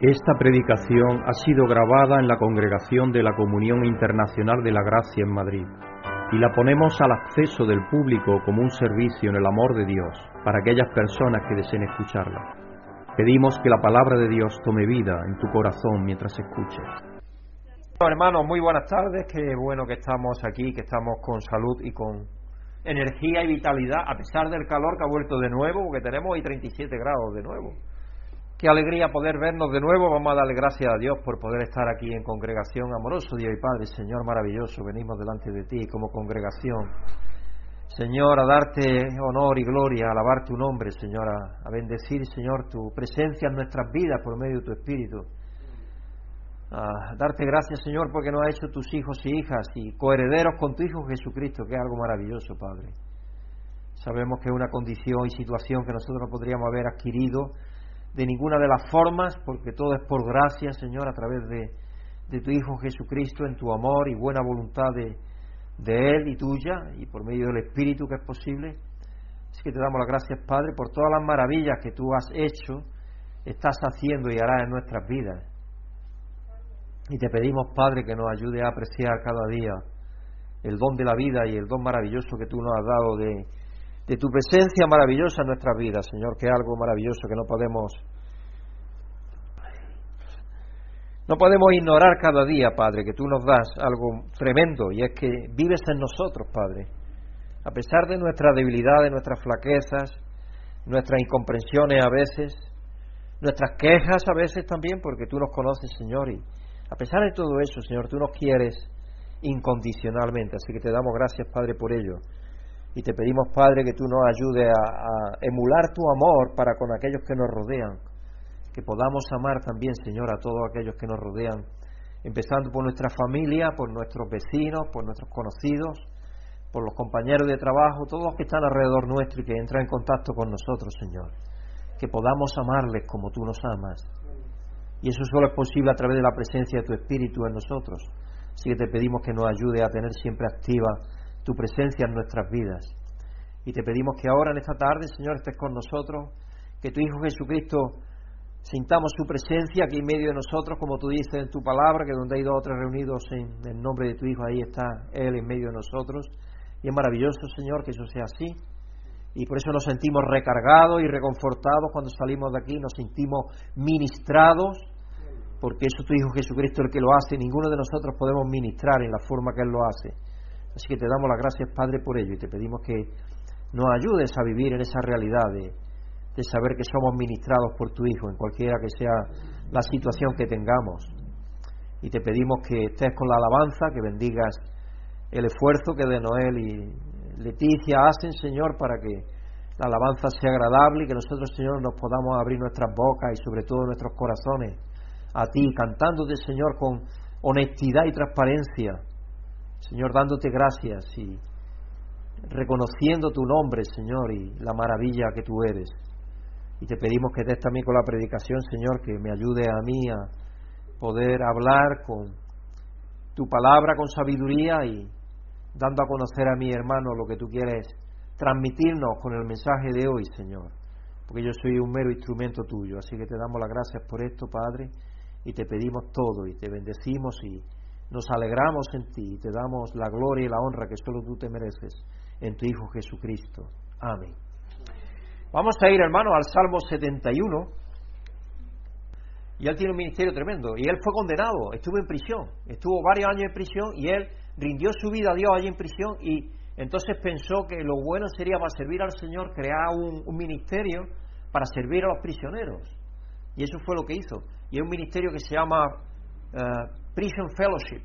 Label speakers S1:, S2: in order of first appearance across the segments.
S1: Esta predicación ha sido grabada en la Congregación de la Comunión Internacional de la Gracia en Madrid y la ponemos al acceso del público como un servicio en el amor de Dios para aquellas personas que deseen escucharla. Pedimos que la palabra de Dios tome vida en tu corazón mientras escuches.
S2: hermanos, muy buenas tardes. Qué bueno que estamos aquí, que estamos con salud y con energía y vitalidad, a pesar del calor que ha vuelto de nuevo, porque tenemos hoy 37 grados de nuevo. Qué alegría poder vernos de nuevo. Vamos a darle gracias a Dios por poder estar aquí en congregación. Amoroso Dios y Padre, Señor maravilloso, venimos delante de ti como congregación. Señor, a darte honor y gloria, a alabar tu nombre, Señor, a, bendecir, Señor, tu presencia en nuestras vidas por medio de tu Espíritu. A darte gracias, Señor, porque nos has hecho tus hijos y hijas y coherederos con tu Hijo Jesucristo, que es algo maravilloso, Padre. Sabemos que es una condición y situación que nosotros no podríamos haber adquirido de ninguna de las formas, porque todo es por gracia, Señor, a través de, de tu Hijo Jesucristo, en tu amor y buena voluntad de, de Él y tuya, y por medio del Espíritu que es posible. Así que te damos las gracias, Padre, por todas las maravillas que tú has hecho, estás haciendo y harás en nuestras vidas. Y te pedimos, Padre, que nos ayude a apreciar cada día el don de la vida y el don maravilloso que tú nos has dado de, de tu presencia maravillosa en nuestras vidas, Señor, que es algo maravilloso que no podemos no podemos ignorar cada día, Padre, que tú nos das algo tremendo y es que vives en nosotros, Padre. A pesar de nuestras debilidades, nuestras flaquezas, nuestras incomprensiones a veces, nuestras quejas a veces también, porque tú nos conoces, Señor, y a pesar de todo eso, Señor, tú nos quieres incondicionalmente, así que te damos gracias, Padre, por ello. Y te pedimos, Padre, que tú nos ayudes a, emular tu amor para con aquellos que nos rodean. Que podamos amar también, Señor, a todos aquellos que nos rodean, empezando por nuestra familia, por nuestros vecinos, por nuestros conocidos, por los compañeros de trabajo, todos los que están alrededor nuestro y que entran en contacto con nosotros, Señor. Que podamos amarles como tú nos amas. Y eso solo es posible a través de la presencia de tu Espíritu en nosotros. Así que te pedimos que nos ayude a tener siempre activa tu presencia en nuestras vidas. Y te pedimos que ahora en esta tarde, Señor, estés con nosotros, que tu Hijo Jesucristo sintamos su presencia aquí en medio de nosotros, como tú dices en tu palabra, que donde hay dos o tres reunidos en el nombre de tu Hijo, ahí está Él en medio de nosotros. Y es maravilloso, Señor, que eso sea así. Y por eso nos sentimos recargados y reconfortados cuando salimos de aquí, nos sentimos ministrados, porque eso tu Hijo Jesucristo es el que lo hace, ninguno de nosotros podemos ministrar en la forma que Él lo hace. Así que te damos las gracias, Padre, por ello y te pedimos que nos ayudes a vivir en esa realidad de, saber que somos ministrados por tu Hijo, en cualquiera que sea la situación que tengamos. Y te pedimos que estés con la alabanza, que bendigas el esfuerzo que de Noel y Leticia hacen, Señor, para que la alabanza sea agradable y que nosotros, Señor, nos podamos abrir nuestras bocas y sobre todo nuestros corazones a ti, cantándote, Señor, con honestidad y transparencia Señor, dándote gracias y reconociendo tu nombre, Señor, y la maravilla que tú eres. Y te pedimos que estés también con la predicación, Señor, que me ayude a mí a poder hablar con tu palabra con sabiduría y dando a conocer a mi hermano lo que tú quieres transmitirnos con el mensaje de hoy, Señor. Porque yo soy un mero instrumento tuyo. Así que te damos las gracias por esto, Padre, y te pedimos todo y te bendecimos y nos alegramos en ti y te damos la gloria y la honra que solo tú te mereces en tu Hijo Jesucristo. Amén. Vamos a ir, hermano, al Salmo 71. Y él tiene un ministerio tremendo. Y él fue condenado, estuvo en prisión. Estuvo varios años en prisión y él rindió su vida a Dios allí en prisión. Y entonces pensó que lo bueno sería para servir al Señor crear un, ministerio para servir a los prisioneros. Y eso fue lo que hizo. Y es un ministerio que se llama eh, Prison Fellowship,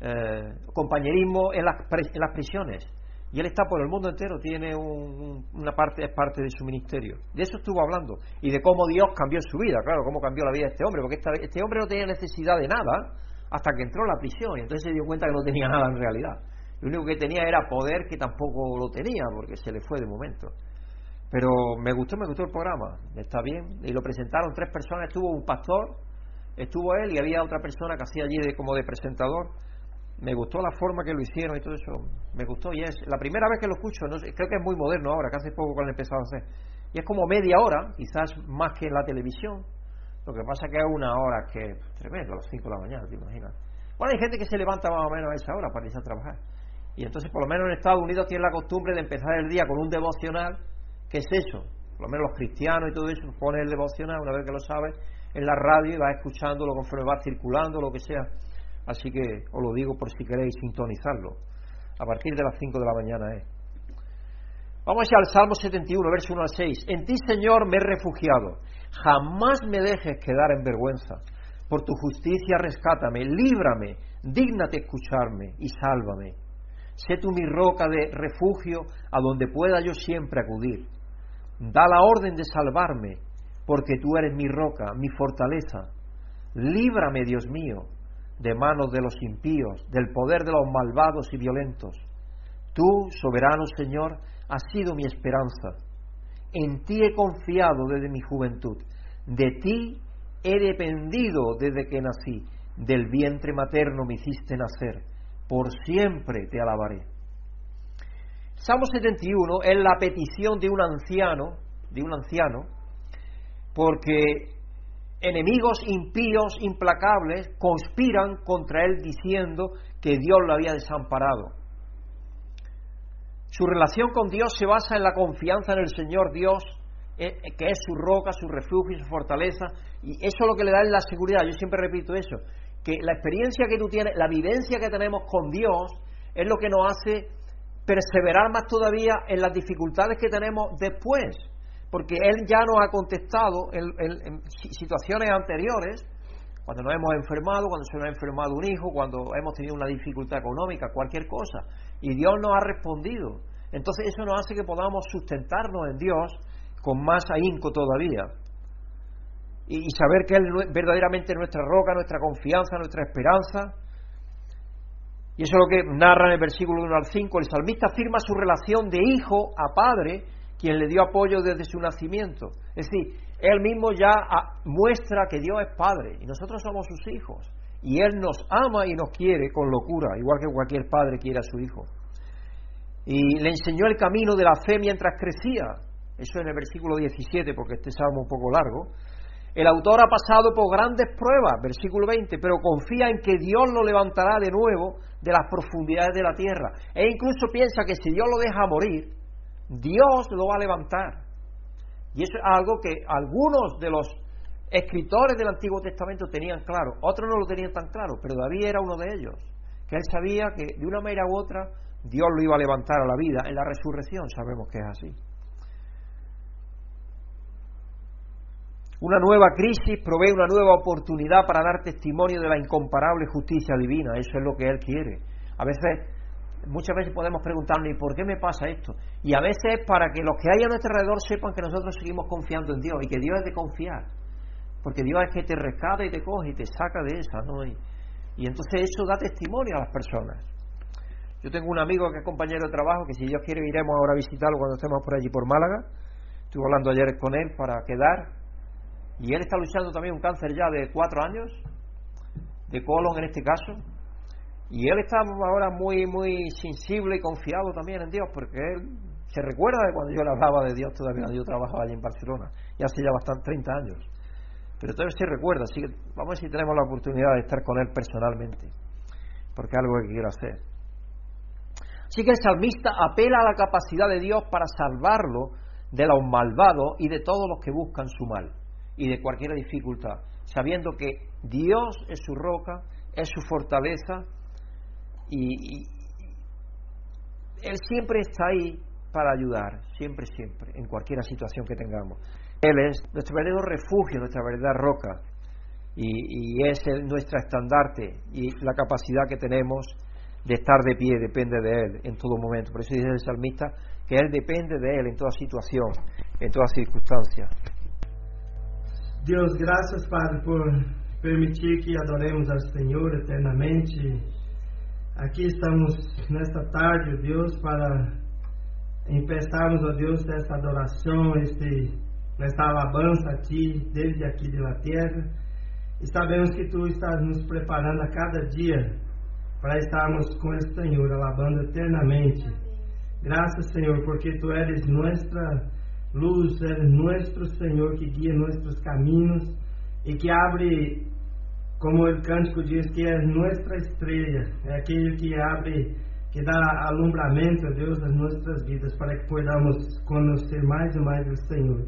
S2: eh, compañerismo en las, en las, prisiones. Y él está por el mundo entero, tiene una parte, es parte de su ministerio. De eso estuvo hablando. Y de cómo Dios cambió su vida, claro, cómo cambió la vida de este hombre, porque este hombre no tenía necesidad de nada hasta que entró a la prisión y entonces se dio cuenta que no tenía nada en realidad. Lo único que tenía era poder que tampoco lo tenía porque se le fue de momento. Pero me gustó, me gustó el programa, está bien. Y lo presentaron tres personas, estuvo un pastor, estuvo él y había otra persona que hacía allí de, como de presentador. Me gustó la forma que lo hicieron y todo eso. Me gustó y es la primera vez que lo escucho. No creo que es muy moderno ahora, que hace poco que lo han empezado a hacer. Y es como media hora, quizás más que en la televisión. Lo que pasa es que es una hora que es tremendo, a las 5 de la mañana, te imaginas. Bueno, hay gente que se levanta más o menos a esa hora para irse a trabajar. Y entonces, por lo menos en Estados Unidos, tienen la costumbre de empezar el día con un devocional. ¿Qué es eso? Por lo menos los cristianos y todo eso, pone el devocional, una vez que lo sabes, en la radio y vas escuchándolo conforme va circulando, lo que sea. Así que os lo digo por si queréis sintonizarlo. A partir de las 5 de la mañana es. Vamos al Salmo 71, verso 1 al 6. En ti, Señor, me he refugiado. Jamás me dejes quedar en vergüenza. Por tu justicia rescátame, líbrame, dígnate escucharme y sálvame. Sé tú mi roca de refugio a donde pueda yo siempre acudir. Da la orden de salvarme, porque tú eres mi roca, mi fortaleza. Líbrame, Dios mío, de manos de los impíos, del poder de los malvados y violentos. Tú, soberano Señor, has sido mi esperanza. En ti he confiado desde mi juventud. De ti he dependido desde que nací. Del vientre materno me hiciste nacer. Por siempre te alabaré. Salmo 71 es la petición de un anciano, de un anciano, porque enemigos impíos, implacables, conspiran contra él diciendo que Dios lo había desamparado. Su relación con Dios se basa en la confianza en el Señor Dios, eh, que es su roca, su refugio y su fortaleza, y eso es lo que le da la seguridad. Yo siempre repito eso, que la experiencia que tú tienes, la vivencia que tenemos con Dios, es lo que nos hace perseverar más todavía en las dificultades que tenemos después porque Él ya nos ha contestado en, situaciones anteriores, cuando nos hemos enfermado, cuando se nos ha enfermado un hijo, cuando hemos tenido una dificultad económica, cualquier cosa, y Dios nos ha respondido. Entonces eso nos hace que podamos sustentarnos en Dios con más ahínco todavía. Y, saber que Él es verdaderamente nuestra roca, nuestra confianza, nuestra esperanza. Y eso es lo que narra en el versículo 1 al 5. El salmista afirma su relación de hijo a padre quien le dio apoyo desde su nacimiento. Es decir, Él mismo ya ah, muestra que Dios es Padre y nosotros somos sus hijos. Y Él nos ama y nos quiere con locura, igual que cualquier padre quiere a su hijo. Y le enseñó el camino de la fe mientras crecía. Eso en el versículo 17, porque este salmo es un poco largo. El autor ha pasado por grandes pruebas, versículo 20, pero confía en que Dios lo levantará de nuevo de las profundidades de la tierra. E incluso piensa que si Dios lo deja morir, Dios lo va a levantar. Y eso es algo que algunos de los escritores del Antiguo Testamento tenían claro, otros no lo tenían tan claro, pero David era uno de ellos, que él sabía que de una manera u otra Dios lo iba a levantar a la vida en la resurrección, sabemos que es así. Una nueva crisis provee una nueva oportunidad para dar testimonio de la incomparable justicia divina, eso es lo que Él quiere. A veces muchas veces podemos preguntarnos, ¿y por qué me pasa esto? Y a veces es para que los que hay a nuestro alrededor sepan que nosotros seguimos confiando en Dios y que Dios es de confiar. Porque Dios es que te rescata y te coge y te saca de esa, ¿no? Y, entonces eso da testimonio a las personas. Yo tengo un amigo que es compañero de trabajo, que si Dios quiere iremos ahora a visitarlo cuando estemos por allí por Málaga. Estuve hablando ayer con él para quedar. Y él está luchando también un cáncer ya de cuatro años, de colon en este caso y él está ahora muy, muy sensible y confiado también en Dios, porque él se recuerda de cuando yo le hablaba de Dios todavía, cuando yo trabajaba allí en Barcelona, y hace ya bastante 30 años. Pero todavía se recuerda, así que vamos a ver si tenemos la oportunidad de estar con él personalmente, porque es algo que quiero hacer. Así que el salmista apela a la capacidad de Dios para salvarlo de los malvados y de todos los que buscan su mal y de cualquier dificultad, sabiendo que Dios es su roca, es su fortaleza y, Él siempre está ahí para ayudar, siempre, siempre, en cualquier situación que tengamos. Él es nuestro verdadero refugio, nuestra verdadera roca, y, es nuestra estandarte, y la capacidad que tenemos de estar de pie depende de Él en todo momento. Por eso dice el salmista que Él depende de Él en toda situación, en toda circunstancia.
S3: Dios, gracias Padre por permitir que adoremos al Señor eternamente Aqui estamos nesta tarde, Deus, para empezarmos, ó Deus, esta adoração, este, esta alabança a Ti, desde aqui de la terra. E sabemos que Tu estás nos preparando a cada dia para estarmos com o Senhor, alabando eternamente. Graças, Senhor, porque Tu eres nossa luz, eres nosso Senhor que guia nossos caminhos e que abre, como o cântico diz, que é nossa estrela, é aquele que abre, que dá alumbramento, Deus, nas nossas vidas, para que podamos conhecer mais e mais o Senhor.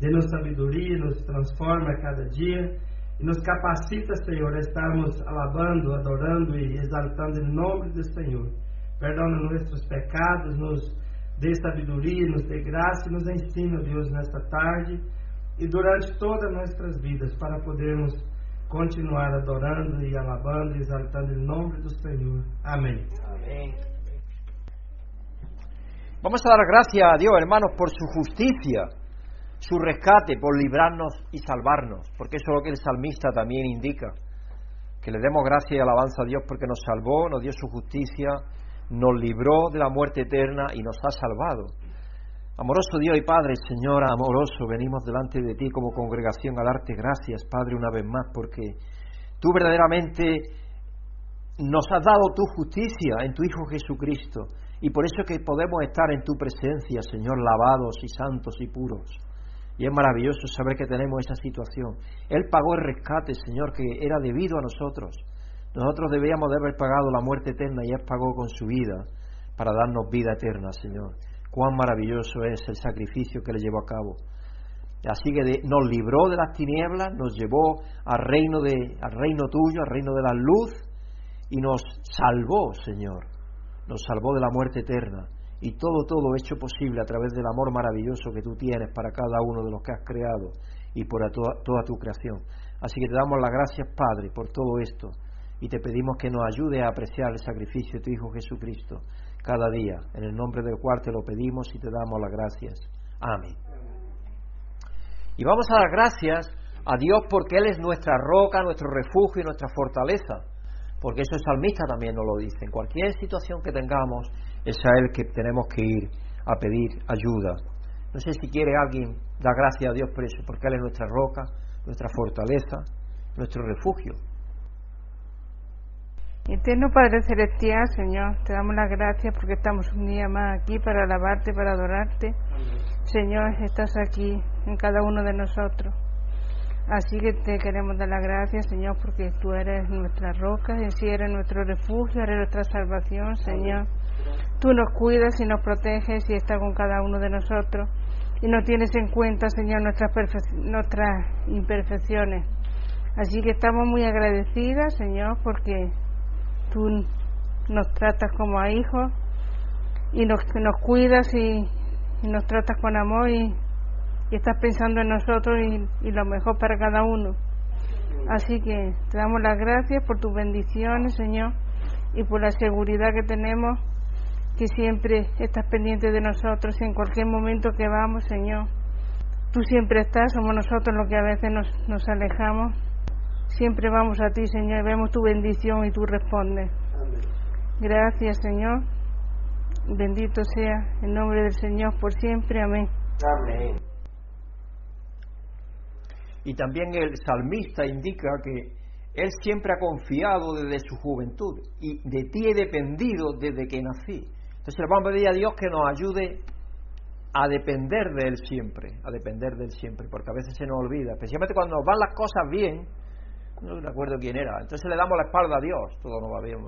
S3: Dê-nos sabedoria, nos transforma a cada dia e nos capacita, Senhor, a estarmos alabando, adorando e exaltando em nome do Senhor. Perdona nossos pecados, nos dê sabedoria, nos dê graça e nos ensina, Deus, nesta tarde e durante todas nossas vidas para podermos continuar adorando e alabando e exaltando em nome do Senhor. Amém. Amém.
S2: Vamos a dar gracias a Dios, hermanos, por su justicia, su rescate, por librarnos y salvarnos, porque eso es lo que el salmista también indica, que le demos gracias y alabanza a Dios porque nos salvó, nos dio su justicia, nos libró de la muerte eterna y nos ha salvado. Amoroso Dios y Padre, Señor amoroso, venimos delante de ti como congregación a darte gracias, Padre, una vez más, porque tú verdaderamente nos has dado tu justicia en tu Hijo Jesucristo, y por eso es que podemos estar en tu presencia, Señor, lavados y santos y puros. Y es maravilloso saber que tenemos esa situación. Él pagó el rescate, Señor, que era debido a nosotros. Nosotros debíamos de haber pagado la muerte eterna y Él pagó con su vida para darnos vida eterna, Señor cuán maravilloso es el sacrificio que le llevó a cabo. Así que nos libró de las tinieblas, nos llevó al reino, de, al reino tuyo, al reino de la luz, y nos salvó, Señor. Nos salvó de la muerte eterna. Y todo, todo hecho posible a través del amor maravilloso que tú tienes para cada uno de los que has creado y por toda, toda tu creación. Así que te damos las gracias, Padre, por todo esto. Y te pedimos que nos ayude a apreciar el sacrificio de tu Hijo Jesucristo cada día, en el nombre del cual te lo pedimos y te damos las gracias. Amén. Y vamos a dar gracias a Dios porque Él es nuestra roca, nuestro refugio y nuestra fortaleza. Porque eso el salmista también nos lo dice. En cualquier situación que tengamos, es a Él que tenemos que ir a pedir ayuda. No sé si quiere alguien dar gracias a Dios por eso, porque Él es nuestra roca, nuestra fortaleza, nuestro refugio.
S4: Eterno Padre Celestial, Señor, te damos las gracias porque estamos un día más aquí para alabarte, para adorarte. Señor, estás aquí en cada uno de nosotros. Así que te queremos dar las gracias, Señor, porque tú eres nuestra roca, y si eres nuestro refugio, eres nuestra salvación, Señor. Tú nos cuidas y nos proteges y estás con cada uno de nosotros. Y nos tienes en cuenta, Señor, nuestras, nuestras imperfecciones. Así que estamos muy agradecidas, Señor, porque tú nos tratas como a hijos y nos, cuidas y, nos tratas con amor y, estás pensando en nosotros y, lo mejor para cada uno. Así que te damos las gracias por tus bendiciones, Señor, y por la seguridad que tenemos, que siempre estás pendiente de nosotros en cualquier momento que vamos, Señor. Tú siempre estás, somos nosotros los que a veces nos, nos alejamos Siempre vamos a ti, Señor, vemos tu bendición y tú respondes. Gracias, Señor. Bendito sea el nombre del Señor por siempre. Amén. Amén.
S2: Y también el salmista indica que él siempre ha confiado desde su juventud y de ti he dependido desde que nací. Entonces le vamos a pedir a Dios que nos ayude a depender de Él siempre, a depender de Él siempre, porque a veces se nos olvida, especialmente cuando nos van las cosas bien, no me acuerdo quién era. Entonces le damos la espalda a Dios, todo nos bien.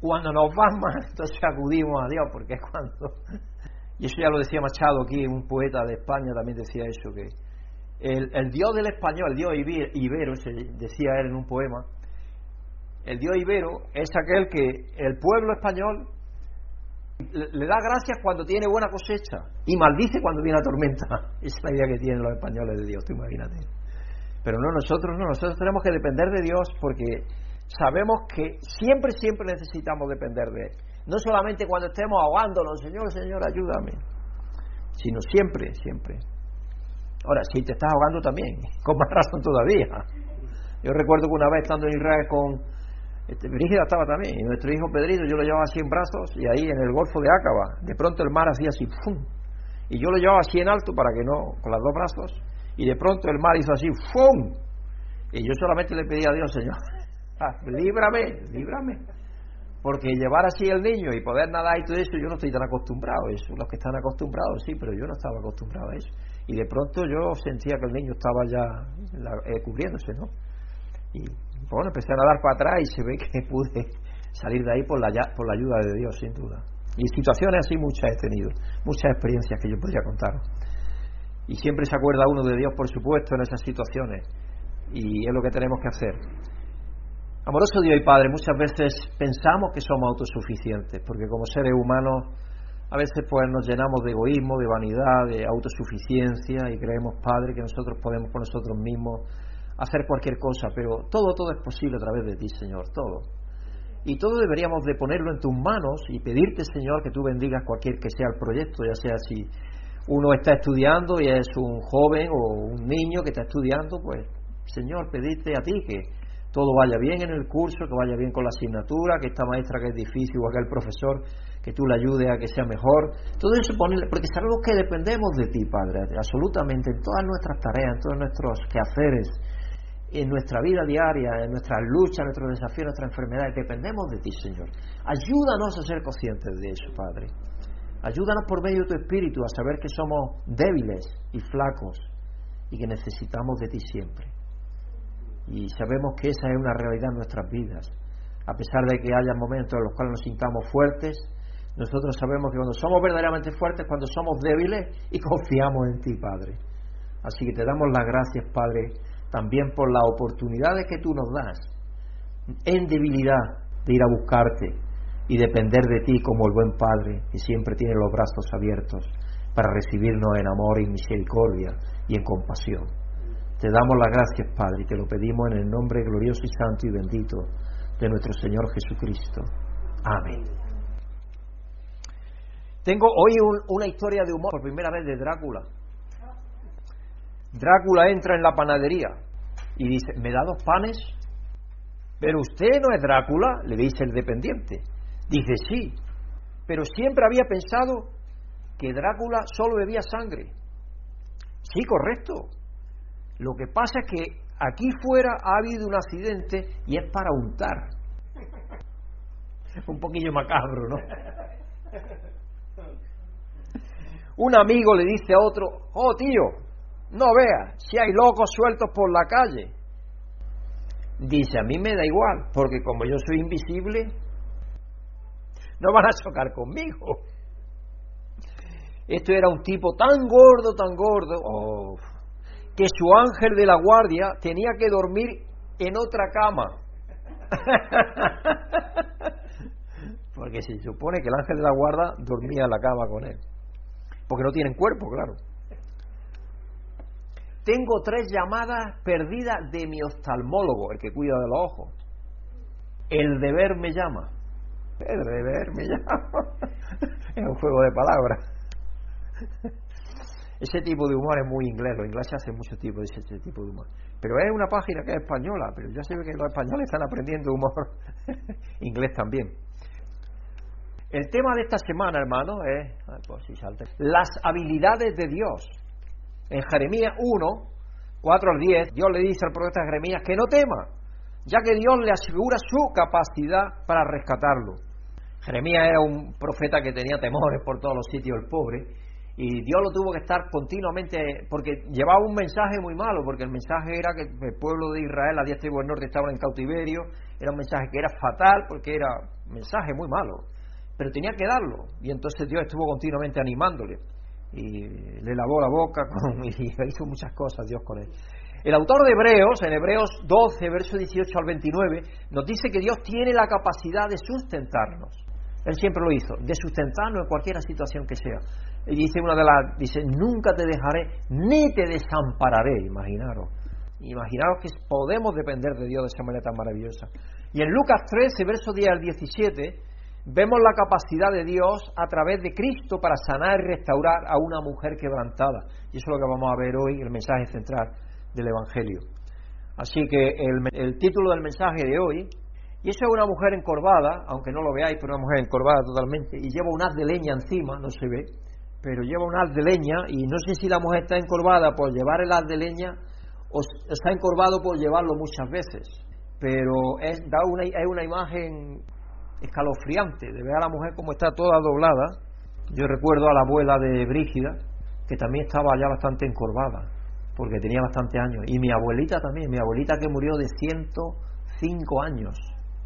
S2: Cuando nos va mal, entonces acudimos a Dios, porque es cuando. Y eso ya lo decía Machado aquí, un poeta de España también decía eso, que el, Dios del español, el Dios ibero, decía él en un poema, el Dios ibero es aquel que el pueblo español le da gracias cuando tiene buena cosecha y maldice cuando viene la tormenta. Esa es la idea que tienen los españoles de Dios, tú imagínate. Pero no, nosotros no, nosotros tenemos que depender de Dios porque sabemos que siempre, siempre necesitamos depender de Él. No solamente cuando estemos ahogándonos, Señor, Señor, ayúdame, sino siempre, siempre. Ahora, si te estás ahogando también, con más razón todavía. Yo recuerdo que una vez estando en Israel con este, Brígida estaba también, y nuestro hijo Pedrito, yo lo llevaba así en brazos, y ahí en el Golfo de Ácaba, de pronto el mar hacía así, ¡fum! Y yo lo llevaba así en alto para que no, con los dos brazos, y de pronto el mar hizo así, ¡fum! Y yo solamente le pedí a Dios, Señor, líbrame, líbrame. Porque llevar así el niño y poder nadar y todo eso, yo no estoy tan acostumbrado a eso. Los que están acostumbrados, sí, pero yo no estaba acostumbrado a eso. y de pronto yo sentía que el niño estaba ya eh, cubriéndose, ¿no? Y bueno, empecé a nadar para atrás y se ve que pude salir de ahí por la, por la ayuda de Dios, sin duda. Y situaciones así muchas he tenido, muchas experiencias que yo podría contar. Y siempre se acuerda uno de Dios, por supuesto, en esas situaciones. Y es lo que tenemos que hacer. Amoroso Dios y Padre, muchas veces pensamos que somos autosuficientes, porque como seres humanos a veces pues nos llenamos de egoísmo, de vanidad, de autosuficiencia y creemos, Padre, que nosotros podemos por nosotros mismos hacer cualquier cosa, pero todo, todo es posible a través de ti, Señor, todo. Y todo deberíamos de ponerlo en tus manos y pedirte, Señor, que tú bendigas cualquier que sea el proyecto, ya sea si uno está estudiando y es un joven o un niño que está estudiando, pues, Señor, pedirte a ti que todo vaya bien en el curso, que vaya bien con la asignatura, que esta maestra que es difícil o aquel profesor, que tú le ayudes a que sea mejor. Todo eso, porque sabemos que dependemos de ti, Padre, absolutamente, en todas nuestras tareas, en todos nuestros quehaceres, en nuestra vida diaria, en nuestras luchas, nuestros desafíos, nuestras enfermedades, dependemos de ti, Señor. Ayúdanos a ser conscientes de eso, Padre. Ayúdanos por medio de tu Espíritu a saber que somos débiles y flacos y que necesitamos de ti siempre y sabemos que esa es una realidad en nuestras vidas. A pesar de que haya momentos en los cuales nos sintamos fuertes, nosotros sabemos que cuando somos verdaderamente fuertes, cuando somos débiles y confiamos en ti, Padre. Así que te damos las gracias, Padre, también por las oportunidades que tú nos das en debilidad de ir a buscarte y depender de ti como el buen Padre que siempre tiene los brazos abiertos para recibirnos en amor y misericordia y en compasión. Te damos las gracias, Padre, y te lo pedimos en el nombre glorioso y santo y bendito de nuestro Señor Jesucristo. Amén. Tengo hoy una historia de humor por primera vez de Drácula. Drácula entra en la panadería y dice, ¿me da dos panes? Pero usted no es Drácula, le dice el dependiente. Dice, sí, pero siempre había pensado que Drácula solo bebía sangre. Sí, correcto, lo que pasa es que aquí fuera ha habido un accidente y es para untar. Un poquillo macabro, ¿no? Un amigo le dice a otro, oh tío, no veas, si hay locos sueltos por la calle. Dice, a mí me da igual, porque como yo soy invisible, no van a chocar conmigo. Esto era un tipo tan gordo, tan gordo, oh, que su ángel de la guardia tenía que dormir en otra cama. Porque se supone que el ángel de la guarda dormía en la cama con él. Porque no tienen cuerpo, claro. Tengo tres llamadas perdidas de mi oftalmólogo, el que cuida de los ojos. El deber me llama. El deber me llama. es un juego de palabras. Ese tipo de humor es muy inglés, los ingleses hacen mucho tipo de ese tipo de humor. Pero es una página que es española, pero ya se ve que los españoles están aprendiendo humor inglés también. El tema de esta semana, hermano, es pues las habilidades de Dios. En Jeremías 1, 4 al 10, Dios le dice al profeta Jeremías que no tema, ya que Dios le asegura su capacidad para rescatarlo. Jeremías era un profeta que tenía temores por todos los sitios, el pobre, y Dios lo tuvo que estar continuamente, porque llevaba un mensaje muy malo, porque el mensaje era que el pueblo de Israel, a día tribu del norte, estaban en cautiverio, era un mensaje que era fatal, porque era un mensaje muy malo, pero tenía que darlo, y entonces Dios estuvo continuamente animándole, y le lavó la boca, y hizo muchas cosas Dios con él. El autor de Hebreos, en Hebreos 12, verso 18 al 29, nos dice que Dios tiene la capacidad de sustentarnos. Él siempre lo hizo, de sustentarnos en cualquier situación que sea. Y dice una de las, dice, nunca te dejaré ni te desampararé, imaginaros. Imaginaros que podemos depender de Dios de esa manera tan maravillosa. Y en Lucas 13, verso 10 al 17, vemos la capacidad de Dios a través de Cristo para sanar y restaurar a una mujer quebrantada. Y eso es lo que vamos a ver hoy, el mensaje central del Evangelio. Así que el, el título del mensaje de hoy, y eso es una mujer encorvada, aunque no lo veáis, pero una mujer encorvada totalmente, y lleva un haz de leña encima, no se ve, pero lleva un haz de leña y no sé si la mujer está encorvada por llevar el haz de leña o está encorvado por llevarlo muchas veces, pero es, da una, es una imagen escalofriante de ver a la mujer como está toda doblada. Yo recuerdo a la abuela de Brígida, que también estaba ya bastante encorvada, porque tenía bastante años. Y mi abuelita también, mi abuelita que murió de 105 años.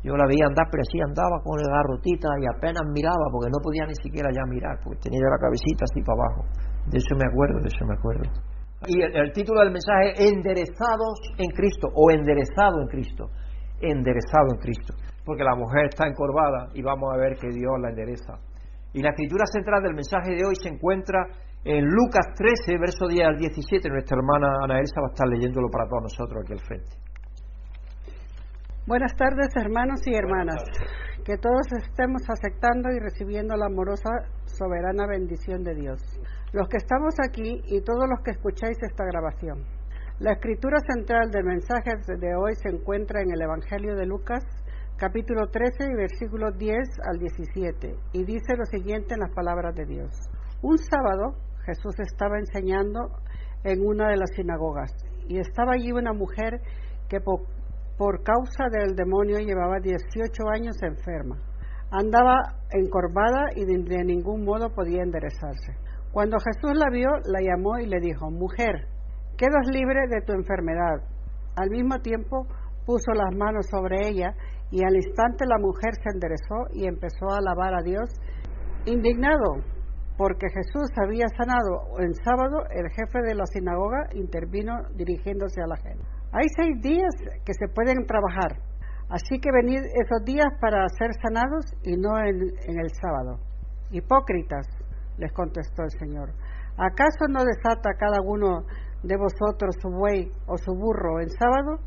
S2: Yo la veía andar, pero así andaba con la garrotita y apenas miraba, porque no podía ni siquiera ya mirar, porque tenía la cabecita así para abajo. De eso me acuerdo, de eso me acuerdo. Y el, título del mensaje es Enderezados en Cristo o Enderezado en Cristo. Enderezado en Cristo. Porque la mujer está encorvada y vamos a ver que Dios la endereza. Y la escritura central del mensaje de hoy se encuentra en Lucas 13, verso 10 al 17. Nuestra hermana Ana Elsa va a estar leyéndolo para todos nosotros aquí al frente.
S5: Buenas tardes, hermanos y hermanas. Que todos estemos aceptando y recibiendo la amorosa, soberana bendición de Dios los que estamos aquí y todos los que escucháis esta grabación. La escritura central del mensaje de hoy se encuentra en el Evangelio de Lucas, capítulo 13 y versículos 10 al 17, y dice lo siguiente en las palabras de Dios. Un sábado Jesús estaba enseñando en una de las sinagogas, y estaba allí una mujer que por, causa del demonio llevaba 18 años enferma. Andaba encorvada y de ningún modo podía enderezarse. Cuando Jesús la vio, la llamó y le dijo, Mujer, quedas libre de tu enfermedad. Al mismo tiempo puso las manos sobre ella y al instante la mujer se enderezó y empezó a alabar a Dios. Indignado porque Jesús había sanado en sábado, el jefe de la sinagoga intervino dirigiéndose a la gente. Hay seis días que se pueden trabajar, así que venid esos días para ser sanados y no en, en el sábado. Hipócritas, les contestó el Señor. ¿Acaso no desata cada uno de vosotros su buey o su burro en sábado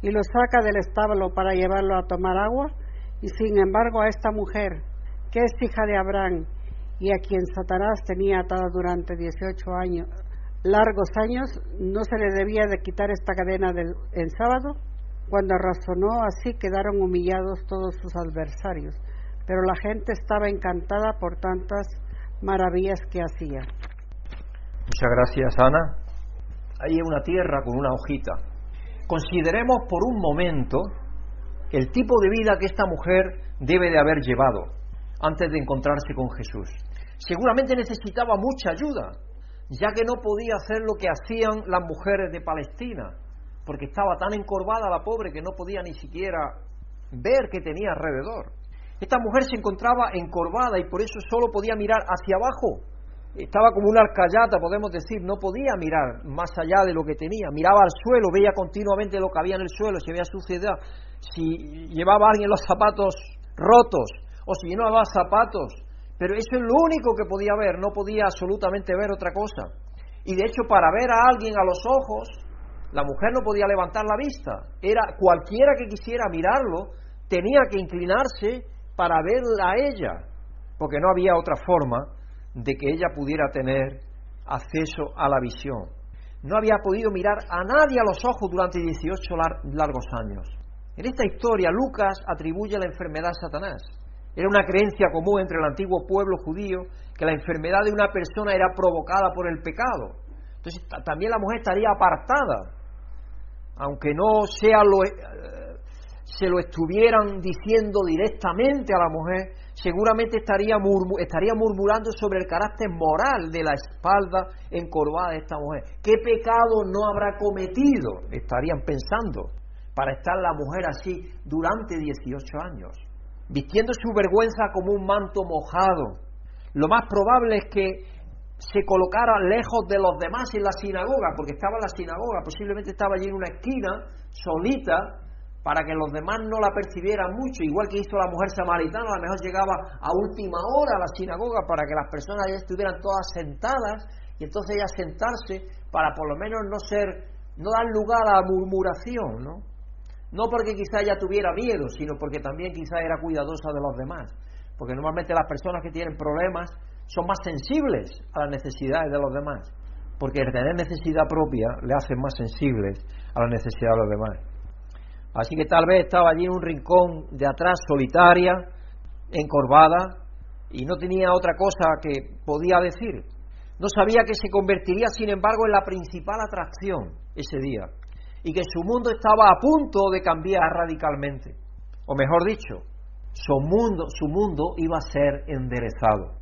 S5: y lo saca del establo para llevarlo a tomar agua? Y sin embargo a esta mujer, que es hija de Abraham y a quien Satanás tenía atada durante 18 años, largos años, no se le debía de quitar esta cadena del, en sábado? Cuando razonó así quedaron humillados todos sus adversarios, pero la gente estaba encantada por tantas maravillas que hacía.
S2: Muchas gracias, Ana. Hay una tierra con una hojita. Consideremos por un momento el tipo de vida que esta mujer debe de haber llevado antes de encontrarse con Jesús. Seguramente necesitaba mucha ayuda, ya que no podía hacer lo que hacían las mujeres de Palestina, porque estaba tan encorvada la pobre que no podía ni siquiera ver que tenía alrededor. Esta mujer se encontraba encorvada y por eso solo podía mirar hacia abajo. Estaba como una arcayata, podemos decir, no podía mirar más allá de lo que tenía. Miraba al suelo, veía continuamente lo que había en el suelo, si había suciedad, si llevaba alguien los zapatos rotos o si no había zapatos. Pero eso es lo único que podía ver, no podía absolutamente ver otra cosa. Y de hecho, para ver a alguien a los ojos, la mujer no podía levantar la vista. Era cualquiera que quisiera mirarlo, tenía que inclinarse para verla a ella, porque no había otra forma de que ella pudiera tener acceso a la visión. No había podido mirar a nadie a los ojos durante 18 largos años. En esta historia Lucas atribuye la enfermedad a Satanás. Era una creencia común entre el antiguo pueblo judío que la enfermedad de una persona era provocada por el pecado. Entonces también la mujer estaría apartada, aunque no sea lo, se lo estuvieran diciendo directamente a la mujer, seguramente estaría, estaría murmurando sobre el carácter moral de la espalda encorvada de esta mujer. ¿Qué pecado no habrá cometido? Estarían pensando para estar la mujer así durante 18 años, vistiendo su vergüenza como un manto mojado. Lo más probable es que se colocara lejos de los demás en la sinagoga, porque estaba en la sinagoga, posiblemente estaba allí en una esquina, solita, para que los demás no la percibieran mucho, igual que hizo la mujer samaritana, a lo mejor llegaba a última hora a la sinagoga para que las personas ya estuvieran todas sentadas y entonces ella sentarse para por lo menos no ser, no dar lugar a murmuración, ¿no? No porque quizá ella tuviera miedo, sino porque también quizá era cuidadosa de los demás, porque normalmente las personas que tienen problemas son más sensibles a las necesidades de los demás, porque el tener necesidad propia le hace más sensibles a las necesidades de los demás. Así que tal vez estaba allí en un rincón de atrás, solitaria, encorvada, y no tenía otra cosa que podía decir. No sabía que se convertiría, sin embargo, en la principal atracción ese día, y que su mundo estaba a punto de cambiar radicalmente. O mejor dicho, su mundo, su mundo iba a ser enderezado.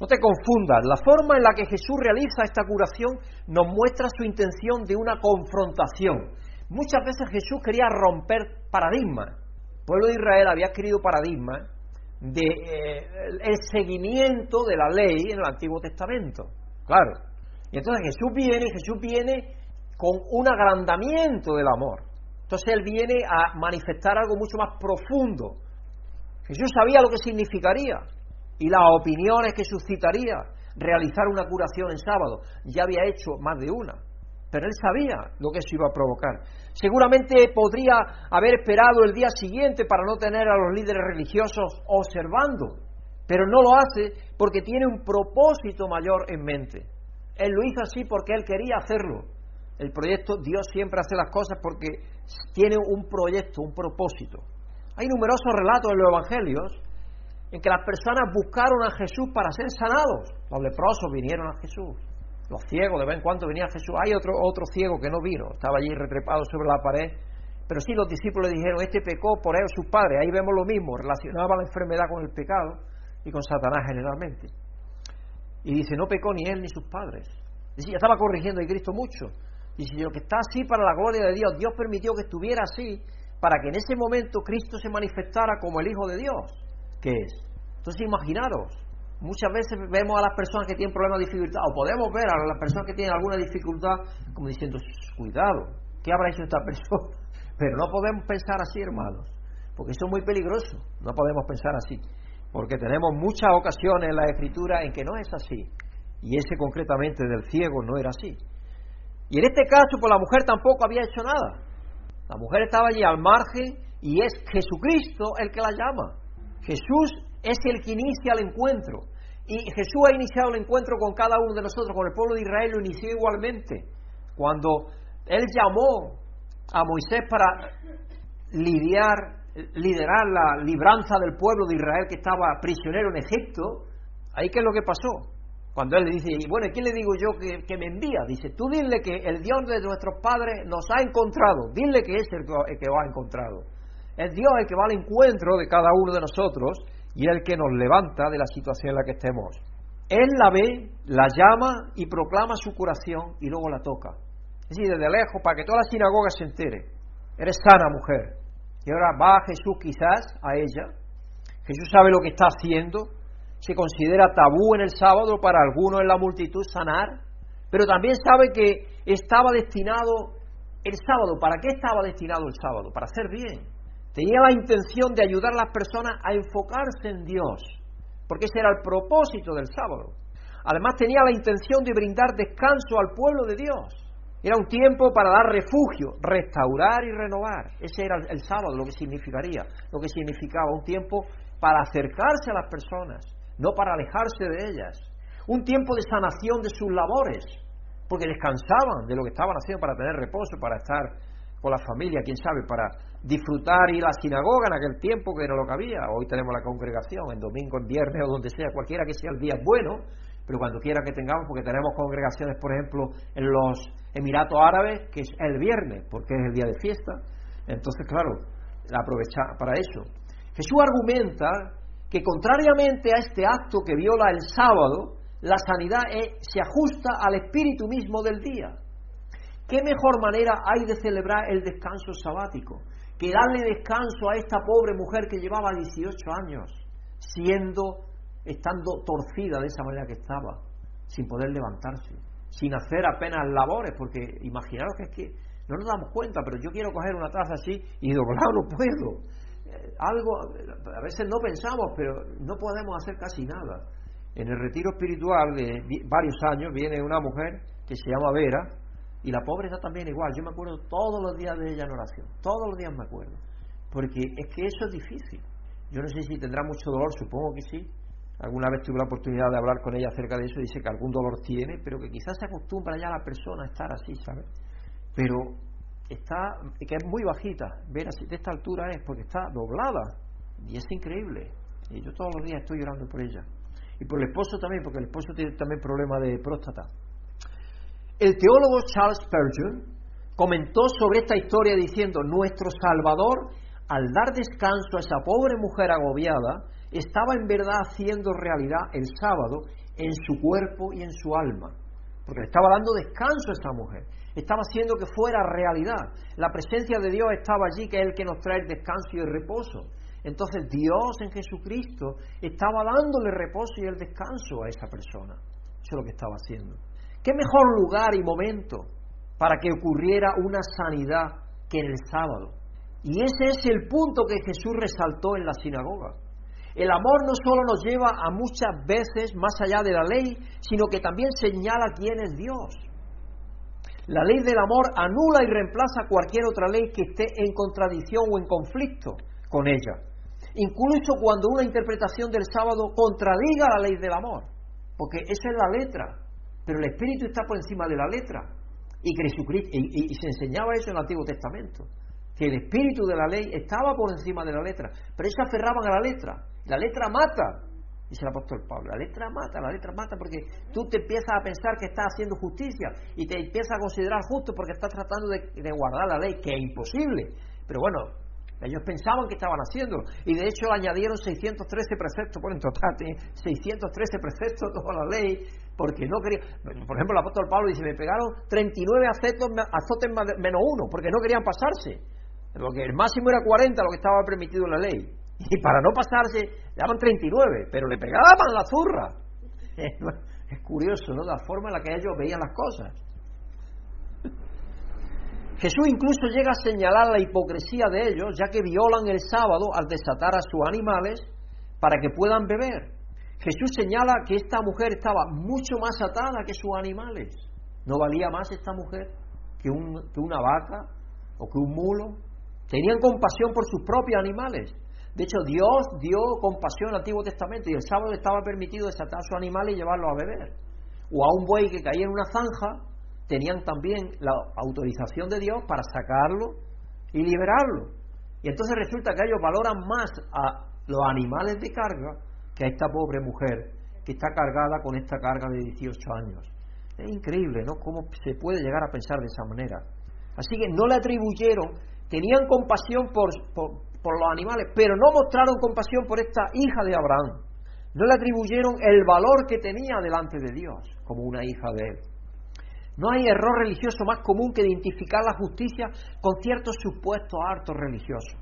S2: No te confundas, la forma en la que Jesús realiza esta curación nos muestra su intención de una confrontación. Muchas veces Jesús quería romper paradigmas. El pueblo de Israel había adquirido paradigmas de eh, el seguimiento de la ley en el Antiguo Testamento. Claro. Y entonces Jesús viene, Jesús viene con un agrandamiento del amor. Entonces él viene a manifestar algo mucho más profundo. Jesús sabía lo que significaría y las opiniones que suscitaría realizar una curación en sábado. Ya había hecho más de una, pero él sabía lo que eso iba a provocar. Seguramente podría haber esperado el día siguiente para no tener a los líderes religiosos observando, pero no lo hace porque tiene un propósito mayor en mente. Él lo hizo así porque él quería hacerlo. El proyecto, Dios siempre hace las cosas porque tiene un proyecto, un propósito. Hay numerosos relatos en los evangelios en que las personas buscaron a Jesús para ser sanados. Los leprosos vinieron a Jesús. Los ciegos de vez en cuando venía Jesús. Hay otro, otro ciego que no vino, estaba allí retrepado sobre la pared. Pero sí los discípulos dijeron, este pecó por él sus padres. Ahí vemos lo mismo, relacionaba la enfermedad con el pecado y con Satanás generalmente. Y dice, no pecó ni él ni sus padres. Dice, ya estaba corrigiendo a Cristo mucho. Dice, lo que está así para la gloria de Dios, Dios permitió que estuviera así para que en ese momento Cristo se manifestara como el Hijo de Dios que es. Entonces imaginaros, muchas veces vemos a las personas que tienen problemas de dificultad, o podemos ver a las personas que tienen alguna dificultad como diciendo, cuidado, ¿qué habrá hecho esta persona? Pero no podemos pensar así, hermanos, porque eso es muy peligroso, no podemos pensar así, porque tenemos muchas ocasiones en la escritura en que no es así, y ese concretamente del ciego no era así. Y en este caso, pues la mujer tampoco había hecho nada. La mujer estaba allí al margen y es Jesucristo el que la llama. Jesús es el que inicia el encuentro. Y Jesús ha iniciado el encuentro con cada uno de nosotros, con el pueblo de Israel lo inició igualmente. Cuando Él llamó a Moisés para lidiar, liderar la libranza del pueblo de Israel que estaba prisionero en Egipto, ahí qué es lo que pasó. Cuando Él le dice, y bueno, ¿quién le digo yo que, me envía? Dice, tú dile que el Dios de nuestros padres nos ha encontrado, dile que es el que, el que os ha encontrado. Es Dios el que va al encuentro de cada uno de nosotros y el que nos levanta de la situación en la que estemos. Él la ve, la llama y proclama su curación y luego la toca. Es decir, desde lejos, para que toda la sinagoga se entere. Eres sana, mujer. Y ahora va Jesús quizás a ella. Jesús sabe lo que está haciendo. Se considera tabú en el sábado para algunos en la multitud sanar. Pero también sabe que estaba destinado el sábado. ¿Para qué estaba destinado el sábado? Para hacer bien Tenía la intención de ayudar a las personas a enfocarse en Dios, porque ese era el propósito del sábado. Además tenía la intención de brindar descanso al pueblo de Dios. Era un tiempo para dar refugio, restaurar y renovar. Ese era el sábado, lo que significaría, lo que significaba un tiempo para acercarse a las personas, no para alejarse de ellas. Un tiempo de sanación de sus labores, porque descansaban de lo que estaban haciendo para tener reposo, para estar con la familia, quién sabe, para disfrutar y la sinagoga en aquel tiempo que era lo que había. Hoy tenemos la congregación, en domingo, en viernes o donde sea, cualquiera que sea el día bueno, pero cuando quiera que tengamos, porque tenemos congregaciones, por ejemplo, en los Emiratos Árabes, que es el viernes, porque es el día de fiesta. Entonces, claro, aprovechar para eso. Jesús argumenta que contrariamente a este acto que viola el sábado, la sanidad se ajusta al espíritu mismo del día. ¿Qué mejor manera hay de celebrar el descanso sabático que darle descanso a esta pobre mujer que llevaba 18 años, siendo, estando torcida de esa manera que estaba, sin poder levantarse, sin hacer apenas labores, porque imaginaros que es que no nos damos cuenta, pero yo quiero coger una taza así y doblar no puedo. Eh, algo, a veces no pensamos, pero no podemos hacer casi nada. En el retiro espiritual de varios años viene una mujer que se llama Vera, y la pobre está también igual. Yo me acuerdo todos los días de ella en oración. Todos los días me acuerdo. Porque es que eso es difícil. Yo no sé si tendrá mucho dolor, supongo que sí. Alguna vez tuve la oportunidad de hablar con ella acerca de eso dice que algún dolor tiene, pero que quizás se acostumbra ya la persona a estar así, ¿sabes? Pero está, que es muy bajita. Ver así de esta altura es porque está doblada. Y es increíble. Y yo todos los días estoy llorando por ella. Y por el esposo también, porque el esposo tiene también problema de próstata. El teólogo Charles Spurgeon comentó sobre esta historia diciendo, nuestro Salvador, al dar descanso a esa pobre mujer agobiada, estaba en verdad haciendo realidad el sábado en su cuerpo y en su alma, porque le estaba dando descanso a esta mujer, estaba haciendo que fuera realidad. La presencia de Dios estaba allí, que es el que nos trae el descanso y el reposo. Entonces Dios en Jesucristo estaba dándole reposo y el descanso a esa persona. Eso es lo que estaba haciendo. ¿Qué mejor lugar y momento para que ocurriera una sanidad que en el sábado? Y ese es el punto que Jesús resaltó en la sinagoga. El amor no solo nos lleva a muchas veces más allá de la ley, sino que también señala quién es Dios. La ley del amor anula y reemplaza cualquier otra ley que esté en contradicción o en conflicto con ella. Incluso cuando una interpretación del sábado contradiga la ley del amor, porque esa es la letra, pero el espíritu está por encima de la letra. Y, Jesucristo, y se enseñaba eso en el Antiguo Testamento que el espíritu de la ley estaba por encima de la letra, pero ellos se aferraban a la letra. La letra mata, dice el apóstol Pablo. La letra mata, la letra mata porque tú te empiezas a pensar que estás haciendo justicia y te empiezas a considerar justo porque estás tratando de, guardar la ley, que es imposible. Pero bueno, ellos pensaban que estaban haciendo y de hecho añadieron 613 preceptos, por en total 613 preceptos toda la ley porque no querían. Por ejemplo, el apóstol Pablo dice: Me pegaron 39 azotes menos uno porque no querían pasarse. Lo que el máximo era 40, lo que estaba permitido en la ley. Y para no pasarse, daban 39, pero le pegaban la zurra. Es curioso, ¿no? La forma en la que ellos veían las cosas. Jesús incluso llega a señalar la hipocresía de ellos, ya que violan el sábado al desatar a sus animales para que puedan beber. Jesús señala que esta mujer estaba mucho más atada que sus animales. ¿No valía más esta mujer que, que una vaca o que un mulo? Tenían compasión por sus propios animales. De hecho, Dios dio compasión al Antiguo Testamento y el sábado estaba permitido desatar a su animal y llevarlo a beber. O a un buey que caía en una zanja, tenían también la autorización de Dios para sacarlo y liberarlo. Y entonces resulta que ellos valoran más a los animales de carga que a esta pobre mujer que está cargada con esta carga de 18 años. Es increíble, ¿no? Cómo se puede llegar a pensar de esa manera. Así que no le atribuyeron tenían compasión por, los animales, pero no mostraron compasión por esta hija de Abraham. No le atribuyeron el valor que tenía delante de Dios como una hija de él. No hay error religioso más común que identificar la justicia con ciertos supuestos actos religiosos.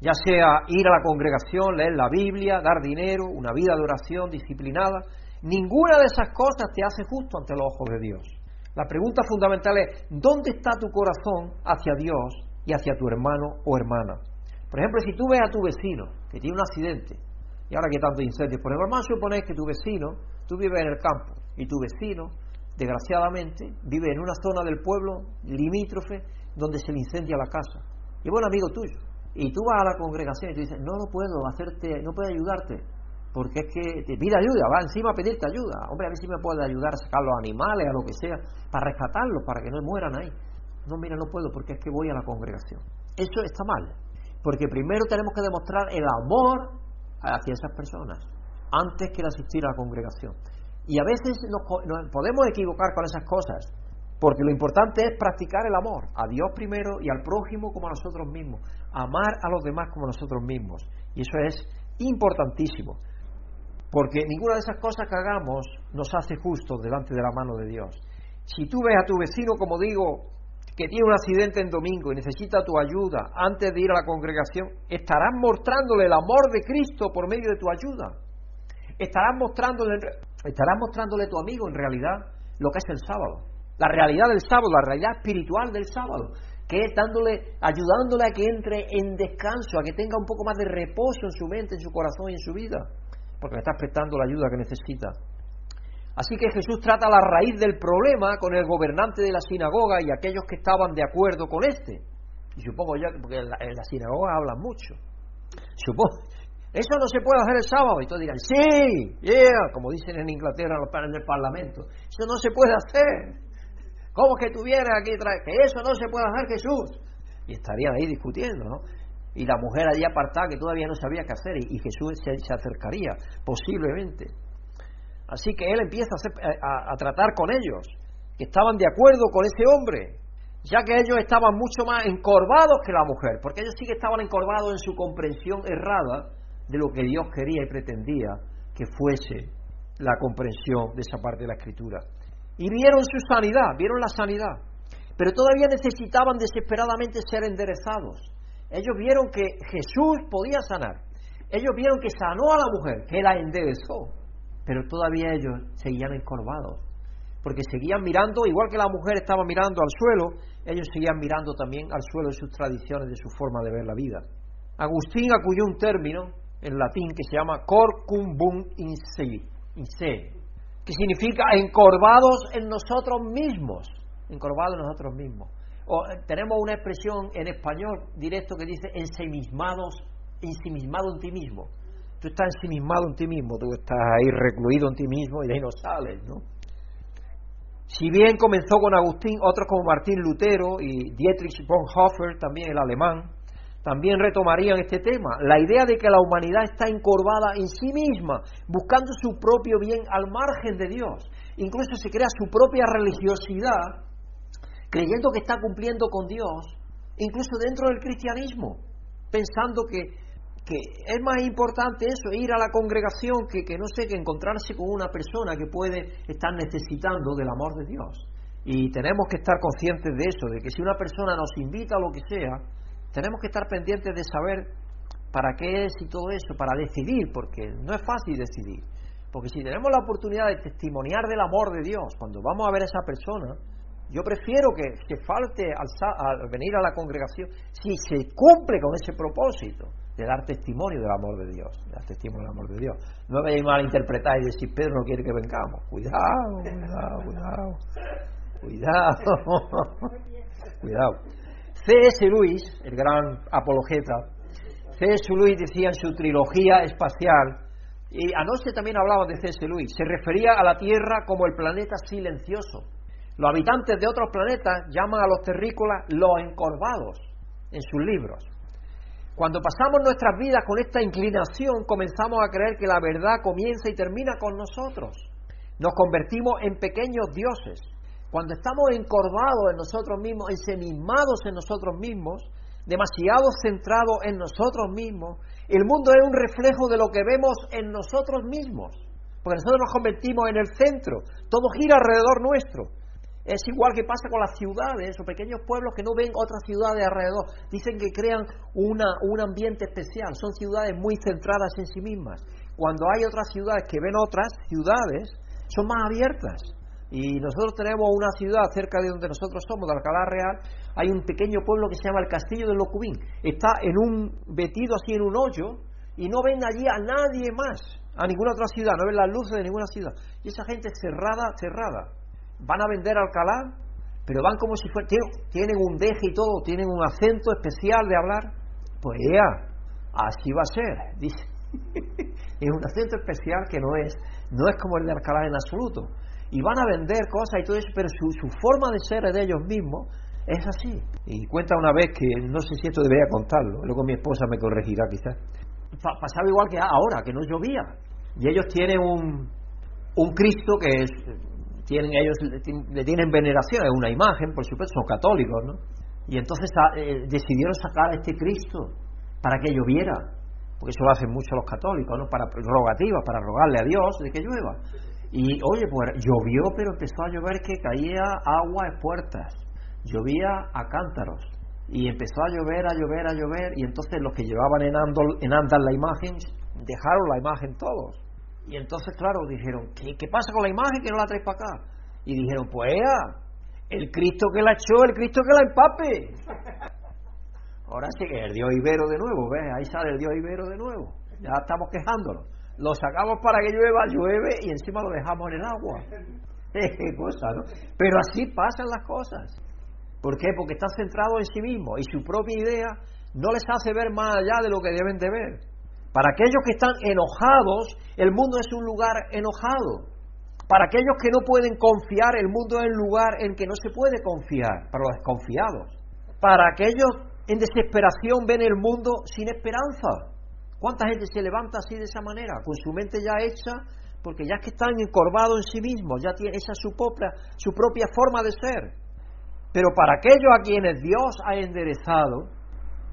S2: Ya sea ir a la congregación, leer la Biblia, dar dinero, una vida de oración disciplinada, ninguna de esas cosas te hace justo ante los ojos de Dios. La pregunta fundamental es, ¿dónde está tu corazón hacia Dios y hacia tu hermano o hermana? Por ejemplo, si tú ves a tu vecino que tiene un accidente, y ahora que tanto incendios, por ejemplo, vamos a que tu vecino, tú vives en el campo, y tu vecino, desgraciadamente, vive en una zona del pueblo limítrofe donde se le incendia la casa. Y es buen amigo tuyo. Y tú vas a la congregación y tú dices, no, no puedo hacerte, no puedo ayudarte porque es que te pide ayuda, va encima a pedirte ayuda. Hombre, a ver si me puede ayudar a sacar los animales, a lo que sea, para rescatarlos, para que no mueran ahí. No, mira, no puedo porque es que voy a la congregación. Eso está mal, porque primero tenemos que demostrar el amor hacia esas personas, antes que asistir a la congregación. Y a veces nos podemos equivocar con esas cosas, porque lo importante es practicar el amor, a Dios primero y al prójimo como a nosotros mismos, amar a los demás como a nosotros mismos. Y eso es importantísimo. Porque ninguna de esas cosas que hagamos nos hace justos delante de la mano de Dios. Si tú ves a tu vecino, como digo, que tiene un accidente en domingo y necesita tu ayuda antes de ir a la congregación, estarás mostrándole el amor de Cristo por medio de tu ayuda. Estarás mostrándole, estarás mostrándole a tu amigo en realidad lo que es el sábado. La realidad del sábado, la realidad espiritual del sábado, que es dándole, ayudándole a que entre en descanso, a que tenga un poco más de reposo en su mente, en su corazón y en su vida porque le estás prestando la ayuda que necesita. Así que Jesús trata la raíz del problema con el gobernante de la sinagoga y aquellos que estaban de acuerdo con este. Y supongo yo, porque en la, sinagoga hablan mucho. Supongo, eso no se puede hacer el sábado. Y todos dirán, sí, yeah, como dicen en Inglaterra en el Parlamento. Eso no se puede hacer. ¿Cómo que tuviera aquí que eso no se puede hacer Jesús? Y estarían ahí discutiendo, ¿no? y la mujer allí apartada que todavía no sabía qué hacer y, Jesús se, acercaría posiblemente. Así que él empieza a, a, tratar con ellos, que estaban de acuerdo con ese hombre, ya que ellos estaban mucho más encorvados que la mujer, porque ellos sí que estaban encorvados en su comprensión errada de lo que Dios quería y pretendía que fuese la comprensión de esa parte de la escritura. Y vieron su sanidad, vieron la sanidad, pero todavía necesitaban desesperadamente ser enderezados. Ellos vieron que Jesús podía sanar, ellos vieron que sanó a la mujer, que la enderezó, pero todavía ellos seguían encorvados, porque seguían mirando, igual que la mujer estaba mirando al suelo, ellos seguían mirando también al suelo de sus tradiciones, de su forma de ver la vida. Agustín acudió un término en latín que se llama corcumbum in se, que significa encorvados en nosotros mismos, encorvados en nosotros mismos. O, eh, tenemos una expresión en español directo que dice ensimismados, ensimismado en ti mismo. Tú estás ensimismado en ti mismo, tú estás ahí recluido en ti mismo y de ahí no sales, ¿no? Si bien comenzó con Agustín, otros como Martín Lutero y Dietrich Bonhoeffer, también el alemán, también retomarían este tema, la idea de que la humanidad está encorvada en sí misma, buscando su propio bien al margen de Dios. Incluso se crea su propia religiosidad, creyendo que está cumpliendo con Dios, incluso dentro del cristianismo, pensando que, es más importante eso, ir a la congregación, que, que no sé, que encontrarse con una persona que puede estar necesitando del amor de Dios. Y tenemos que estar conscientes de eso, de que si una persona nos invita a lo que sea, tenemos que estar pendientes de saber para qué es y todo eso, para decidir, porque no es fácil decidir. Porque si tenemos la oportunidad de testimoniar del amor de Dios cuando vamos a ver a esa persona, yo prefiero que, se falte al, venir a la congregación si se cumple con ese propósito de dar testimonio del amor de Dios, dar testimonio del amor de Dios. No me vayáis mal a interpretar y decir, Pedro no quiere que vengamos. Cuidado, cuidado, cuidado. Cuidado. cuidado. C.S. Lewis, el gran apologeta, C.S. Lewis decía en su trilogía espacial, y anoche también hablaba de C.S. Lewis, se refería a la Tierra como el planeta silencioso. Los habitantes de otros planetas llaman a los terrícolas los encorvados en sus libros. Cuando pasamos nuestras vidas con esta inclinación, comenzamos a creer que la verdad comienza y termina con nosotros. Nos convertimos en pequeños dioses cuando estamos encorvados en nosotros mismos, ensemismados en nosotros mismos, demasiado centrados en nosotros mismos, el mundo es un reflejo de lo que vemos en nosotros mismos. Porque nosotros nos convertimos en el centro, todo gira alrededor nuestro. Es igual que pasa con las ciudades o pequeños pueblos que no ven otras ciudades alrededor. Dicen que crean una, un ambiente especial, son ciudades muy centradas en sí mismas. Cuando hay otras ciudades que ven otras ciudades, son más abiertas. Y nosotros tenemos una ciudad cerca de donde nosotros somos, de Alcalá Real, hay un pequeño pueblo que se llama el Castillo de Locubín. Está en un metido así en un hoyo y no ven allí a nadie más, a ninguna otra ciudad, no ven las luces de ninguna ciudad. Y esa gente cerrada, cerrada. Van a vender Alcalá, pero van como si fuera, tienen un deje y todo, tienen un acento especial de hablar. Pues ya, así va a ser, dice. es un acento especial que no es, no es como el de Alcalá en absoluto y van a vender cosas y todo eso, pero su, forma de ser de ellos mismos es así. Y cuenta una vez que, no sé si esto debería contarlo, luego mi esposa me corregirá quizás. pasaba igual que ahora, que no llovía. Y ellos tienen un, un Cristo que es, tienen, ellos le tienen veneración, es una imagen, por supuesto, son católicos, ¿no? Y entonces ah, eh, decidieron sacar a este Cristo para que lloviera, porque eso lo hacen mucho los católicos, ¿no? Para rogativas, para rogarle a Dios de que llueva. Y oye, pues llovió, pero empezó a llover que caía agua en puertas, llovía a cántaros. Y empezó a llover, a llover, a llover, y entonces los que llevaban en, andal, en andal la imagen, dejaron la imagen todos. Y entonces, claro, dijeron, ¿qué, ¿qué pasa con la imagen que no la traes para acá? Y dijeron, pues el Cristo que la echó, el Cristo que la empape. Ahora sí que el Dios Ibero de nuevo, ¿ves? Ahí sale el Dios Ibero de nuevo. Ya estamos quejándonos lo sacamos para que llueva, llueve y encima lo dejamos en el agua. Qué cosa, ¿no? Pero así pasan las cosas. ¿Por qué? Porque están centrados en sí mismos y su propia idea no les hace ver más allá de lo que deben de ver. Para aquellos que están enojados, el mundo es un lugar enojado. Para aquellos que no pueden confiar, el mundo es un lugar en que no se puede confiar, para los desconfiados. Para aquellos en desesperación ven el mundo sin esperanza. ¿Cuánta gente se levanta así de esa manera, con su mente ya hecha, porque ya es que están encorvados en sí mismos, ya tiene esa su propia, su propia forma de ser? Pero para aquellos a quienes Dios ha enderezado,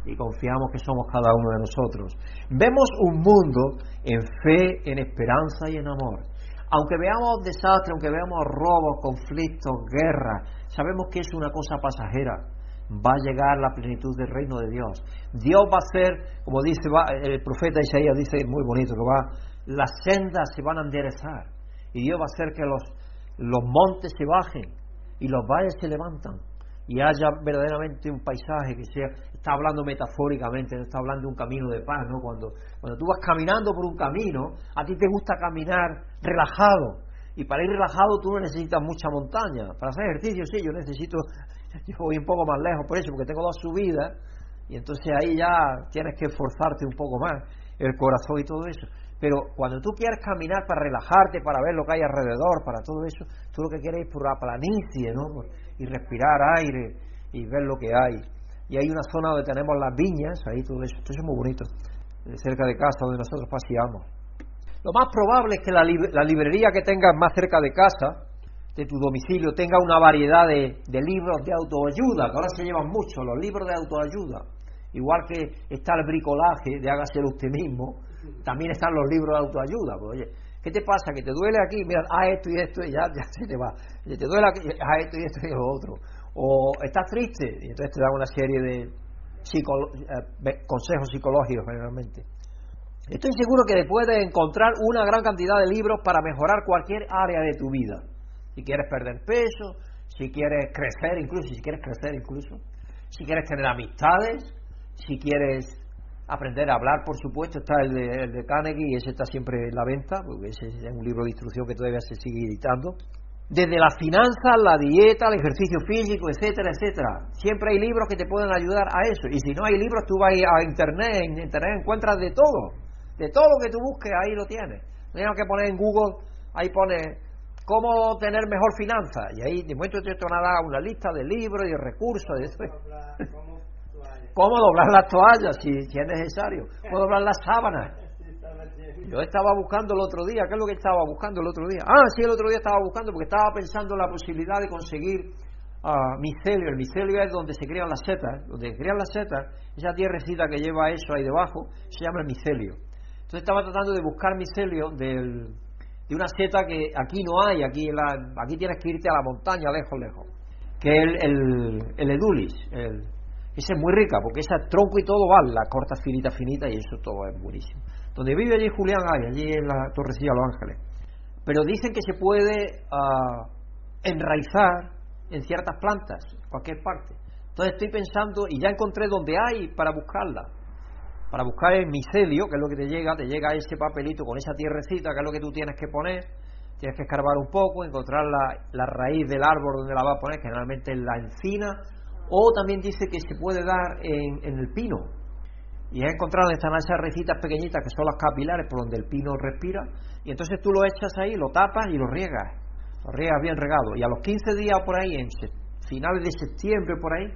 S2: y confiamos que somos cada uno de nosotros, vemos un mundo en fe, en esperanza y en amor. Aunque veamos desastres, aunque veamos robos, conflictos, guerras, sabemos que es una cosa pasajera. Va a llegar la plenitud del reino de Dios. Dios va a hacer, como dice el profeta Isaías, dice muy bonito, que va, las sendas se van a enderezar. Y Dios va a hacer que los, los montes se bajen y los valles se levantan y haya verdaderamente un paisaje que sea, está hablando metafóricamente, no está hablando de un camino de paz, ¿no? Cuando, cuando tú vas caminando por un camino, a ti te gusta caminar relajado, y para ir relajado tú no necesitas mucha montaña, para hacer ejercicio sí, yo necesito, yo voy un poco más lejos por eso, porque tengo dos subidas, y entonces ahí ya tienes que esforzarte un poco más, el corazón y todo eso. Pero cuando tú quieres caminar para relajarte, para ver lo que hay alrededor, para todo eso, tú lo que quieres es por la planicie, ¿no? Y respirar aire y ver lo que hay. Y hay una zona donde tenemos las viñas, ahí todo eso, todo eso es muy bonito, cerca de casa donde nosotros paseamos. Lo más probable es que la, librería que tengas más cerca de casa, de tu domicilio, tenga una variedad de, de libros de autoayuda, que ahora se llevan mucho, los libros de autoayuda. Igual que está el bricolaje de hágaselo usted mismo, también están los libros de autoayuda. Pues, oye, ¿qué te pasa? Que te duele aquí, mira, ah, esto y esto, y ya, ya se te va. Te duele aquí, ah, esto y esto y lo otro. O estás triste, y entonces te dan una serie de eh, consejos psicológicos generalmente. Estoy seguro que puedes encontrar una gran cantidad de libros para mejorar cualquier área de tu vida. Si quieres perder peso, si quieres crecer incluso, si quieres crecer incluso, si quieres tener amistades, si quieres aprender a hablar, por supuesto, está el de, el de Carnegie ese está siempre en la venta, porque ese es un libro de instrucción que todavía se sigue editando. Desde las finanzas, la dieta, el ejercicio físico, etcétera, etcétera. Siempre hay libros que te pueden ayudar a eso. Y si no hay libros, tú vas a internet, en internet encuentras de todo. De todo lo que tú busques, ahí lo tienes. Tienes que poner en Google, ahí pone cómo tener mejor finanzas. Y ahí de momento te nada una lista de libros y de recursos. De eso cómo doblar las toallas si, es necesario, cómo doblar las sábanas. Yo estaba buscando el otro día, ¿qué es lo que estaba buscando el otro día? Ah, sí, el otro día estaba buscando porque estaba pensando en la posibilidad de conseguir uh, micelio. El micelio es donde se crían las setas, donde se crían las setas, esa tierrecita que lleva eso ahí debajo, se llama el micelio. Entonces estaba tratando de buscar micelio de una seta que aquí no hay, aquí, la, aquí tienes que irte a la montaña, lejos, lejos, que es el edulis, el, esa es muy rica porque esa tronco y todo va, la corta finita, finita y eso todo es buenísimo. Donde vive allí Julián hay, allí en la Torrecilla Los Ángeles. Pero dicen que se puede uh, enraizar en ciertas plantas, en cualquier parte. Entonces estoy pensando, y ya encontré donde hay para buscarla. Para buscar el micelio, que es lo que te llega, te llega ese papelito con esa tierrecita, que es lo que tú tienes que poner. Tienes que escarbar un poco, encontrar la, la raíz del árbol donde la vas a poner, generalmente en la encina o también dice que se puede dar en, el pino. Y he encontrado están esas recitas pequeñitas que son las capilares por donde el pino respira. Y entonces tú lo echas ahí, lo tapas y lo riegas. Lo riegas bien regado. Y a los 15 días por ahí, en finales de septiembre por ahí,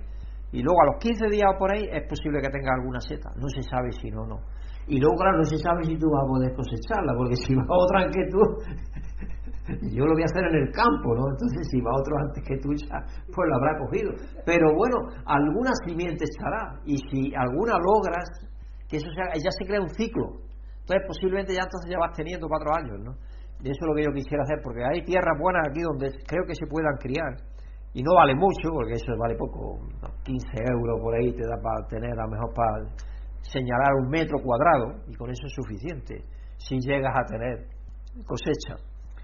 S2: y luego a los 15 días por ahí es posible que tenga alguna seta. No se sabe si no, no. Y luego, claro, no se sabe si tú vas a poder cosecharla, porque si va otra que tú, yo lo voy a hacer en el campo, ¿no? Entonces, si va otro antes que tú, ya, pues lo habrá cogido. Pero bueno, alguna simiente estará. Y si alguna logras, que eso sea, ya se crea un ciclo. Entonces, posiblemente ya entonces ya vas teniendo cuatro años, ¿no? Y eso es lo que yo quisiera hacer, porque hay tierras buenas aquí donde creo que se puedan criar. Y no vale mucho, porque eso vale poco, 15 euros por ahí te da para tener, a lo mejor para señalar un metro cuadrado, y con eso es suficiente, si llegas a tener cosecha.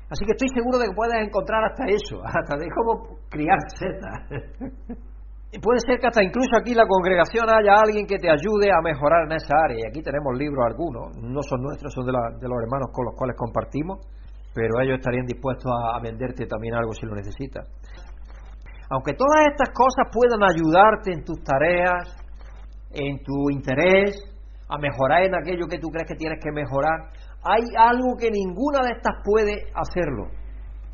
S2: Así que estoy seguro de que puedes encontrar hasta eso, hasta de cómo criar setas. y puede ser que hasta incluso aquí en la congregación haya alguien que te ayude a mejorar en esa área. Y aquí tenemos libros algunos, no son nuestros, son de, los hermanos con los cuales compartimos, pero ellos estarían dispuestos a, venderte también algo si lo necesitas. Aunque todas estas cosas puedan ayudarte en tus tareas, en tu interés, a mejorar en aquello que tú crees que tienes que mejorar, hay algo que ninguna de estas puede hacerlo,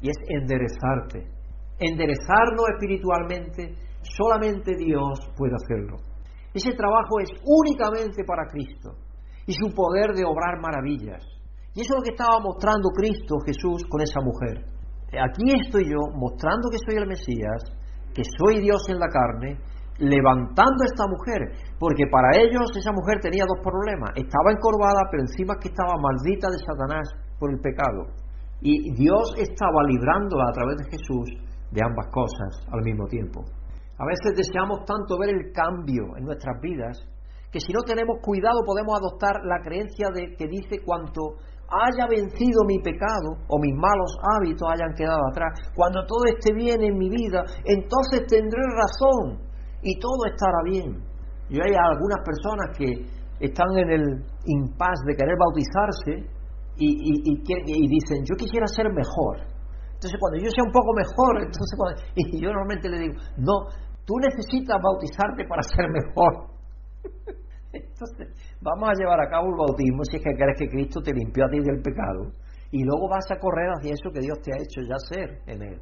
S2: y es enderezarte. Enderezarnos espiritualmente, solamente Dios puede hacerlo. Ese trabajo es únicamente para Cristo y su poder de obrar maravillas. Y eso es lo que estaba mostrando Cristo Jesús con esa mujer. Aquí estoy yo mostrando que soy el Mesías, que soy Dios en la carne, levantando a esta mujer, porque para ellos esa mujer tenía dos problemas, estaba encorvada, pero encima que estaba maldita de Satanás por el pecado. Y Dios estaba librándola a través de Jesús de ambas cosas al mismo tiempo. A veces deseamos tanto ver el cambio en nuestras vidas que si no tenemos cuidado podemos adoptar la creencia de que dice cuanto haya vencido mi pecado o mis malos hábitos hayan quedado atrás, cuando todo esté bien en mi vida, entonces tendré razón y todo estará bien. Y hay algunas personas que están en el impas de querer bautizarse y, dicen, yo quisiera ser mejor. Entonces, cuando yo sea un poco mejor, entonces y yo normalmente le digo, no, tú necesitas bautizarte para ser mejor. Entonces, vamos a llevar a cabo el bautismo si es que crees que Cristo te limpió a ti del pecado y luego vas a correr hacia eso que Dios te ha hecho ya ser en Él.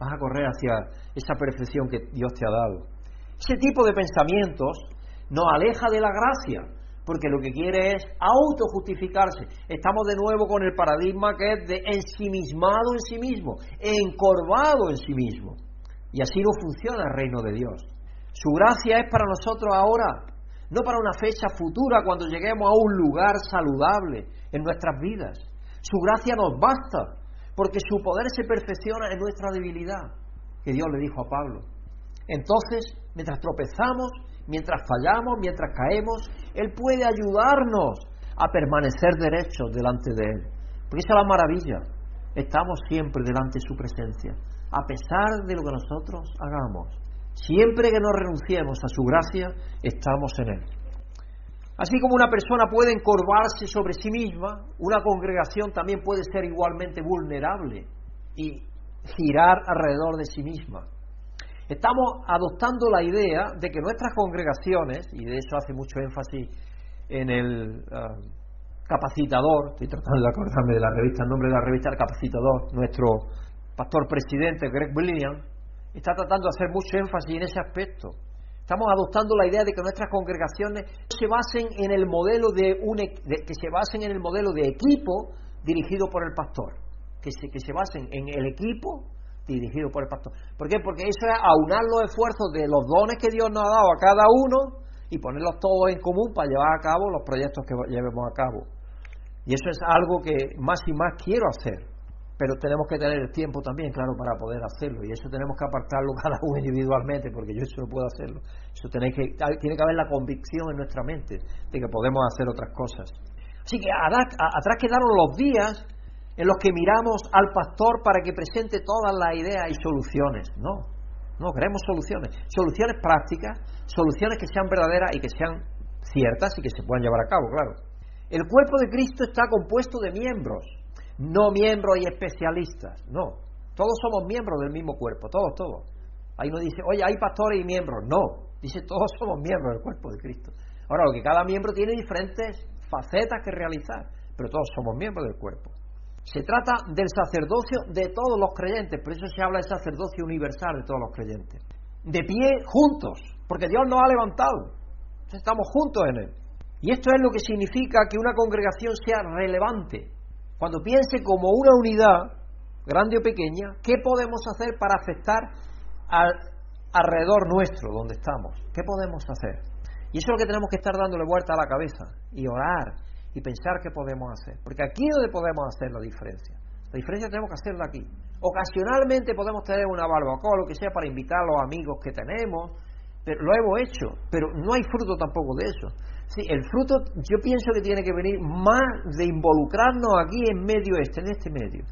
S2: Vas a correr hacia esa perfección que Dios te ha dado. Ese tipo de pensamientos nos aleja de la gracia, porque lo que quiere es autojustificarse. Estamos de nuevo con el paradigma que es de ensimismado en sí mismo, encorvado en sí mismo. Y así no funciona el reino de Dios. Su gracia es para nosotros ahora, no para una fecha futura cuando lleguemos a un lugar saludable en nuestras vidas. Su gracia nos basta, porque su poder se perfecciona en nuestra debilidad, que Dios le dijo a Pablo. Entonces, mientras tropezamos, mientras fallamos, mientras caemos, Él puede ayudarnos a permanecer derechos delante de Él. Porque esa es la maravilla. Estamos siempre delante de su presencia, a pesar de lo que nosotros hagamos. Siempre que no renunciemos a su gracia, estamos en Él. Así como una persona puede encorvarse sobre sí misma, una congregación también puede ser igualmente vulnerable y girar alrededor de sí misma. Estamos adoptando la idea de que nuestras congregaciones, y de eso hace mucho énfasis en el ah, capacitador, estoy tratando de acordarme de la revista, el nombre de la revista, el capacitador, nuestro pastor presidente Greg Williams, está tratando de hacer mucho énfasis en ese aspecto. Estamos adoptando la idea de que nuestras congregaciones se basen en el modelo de, un, que se basen en el modelo de equipo dirigido por el pastor, que se, que se basen en el equipo dirigido por el pastor. ¿Por qué? Porque eso es aunar los esfuerzos de los dones que Dios nos ha dado a cada uno y ponerlos todos en común para llevar a cabo los proyectos que llevemos a cabo. Y eso es algo que más y más quiero hacer pero tenemos que tener el tiempo también, claro, para poder hacerlo. Y eso tenemos que apartarlo cada uno individualmente, porque yo eso no puedo hacerlo. Eso tiene que, tiene que haber la convicción en nuestra mente de que podemos hacer otras cosas. Así que atrás quedaron los días en los que miramos al pastor para que presente todas las ideas y soluciones. No, no, queremos soluciones. Soluciones prácticas, soluciones que sean verdaderas y que sean ciertas y que se puedan llevar a cabo, claro. El cuerpo de Cristo está compuesto de miembros no miembros y especialistas, no. Todos somos miembros del mismo cuerpo, todos, todos. Ahí no dice, oye, hay pastores y miembros, no. Dice, todos somos miembros del cuerpo de Cristo. Ahora, lo que cada miembro tiene diferentes facetas que realizar, pero todos somos miembros del cuerpo. Se trata del sacerdocio de todos los creyentes, por eso se habla del sacerdocio universal de todos los creyentes. De pie juntos, porque Dios nos ha levantado. Estamos juntos en Él. Y esto es lo que significa que una congregación sea relevante, cuando piense como una unidad, grande o pequeña, ¿qué podemos hacer para afectar al alrededor nuestro, donde estamos? ¿Qué podemos hacer? Y eso es lo que tenemos que estar dándole vuelta a la cabeza y orar y pensar qué podemos hacer. Porque aquí es donde podemos hacer la diferencia. La diferencia tenemos que hacerla aquí. Ocasionalmente podemos tener una barbacoa, lo que sea, para invitar a los amigos que tenemos, pero lo hemos hecho, pero no hay fruto tampoco de eso. Sí, el fruto yo pienso que tiene que venir más de involucrarnos aquí en medio este, en este medio.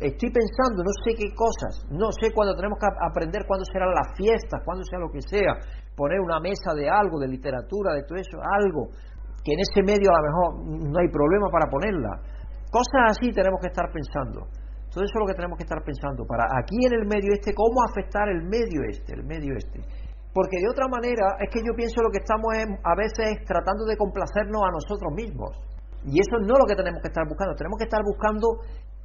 S2: Estoy pensando, no sé qué cosas, no sé cuándo tenemos que aprender cuándo serán las fiestas, cuándo sea lo que sea, poner una mesa de algo, de literatura, de todo eso, algo, que en ese medio a lo mejor no hay problema para ponerla. Cosas así tenemos que estar pensando. Todo eso es lo que tenemos que estar pensando. Para aquí en el medio este, cómo afectar el medio este, el medio este. Porque de otra manera es que yo pienso lo que estamos a veces tratando de complacernos a nosotros mismos. Y eso no es lo que tenemos que estar buscando. Tenemos que estar buscando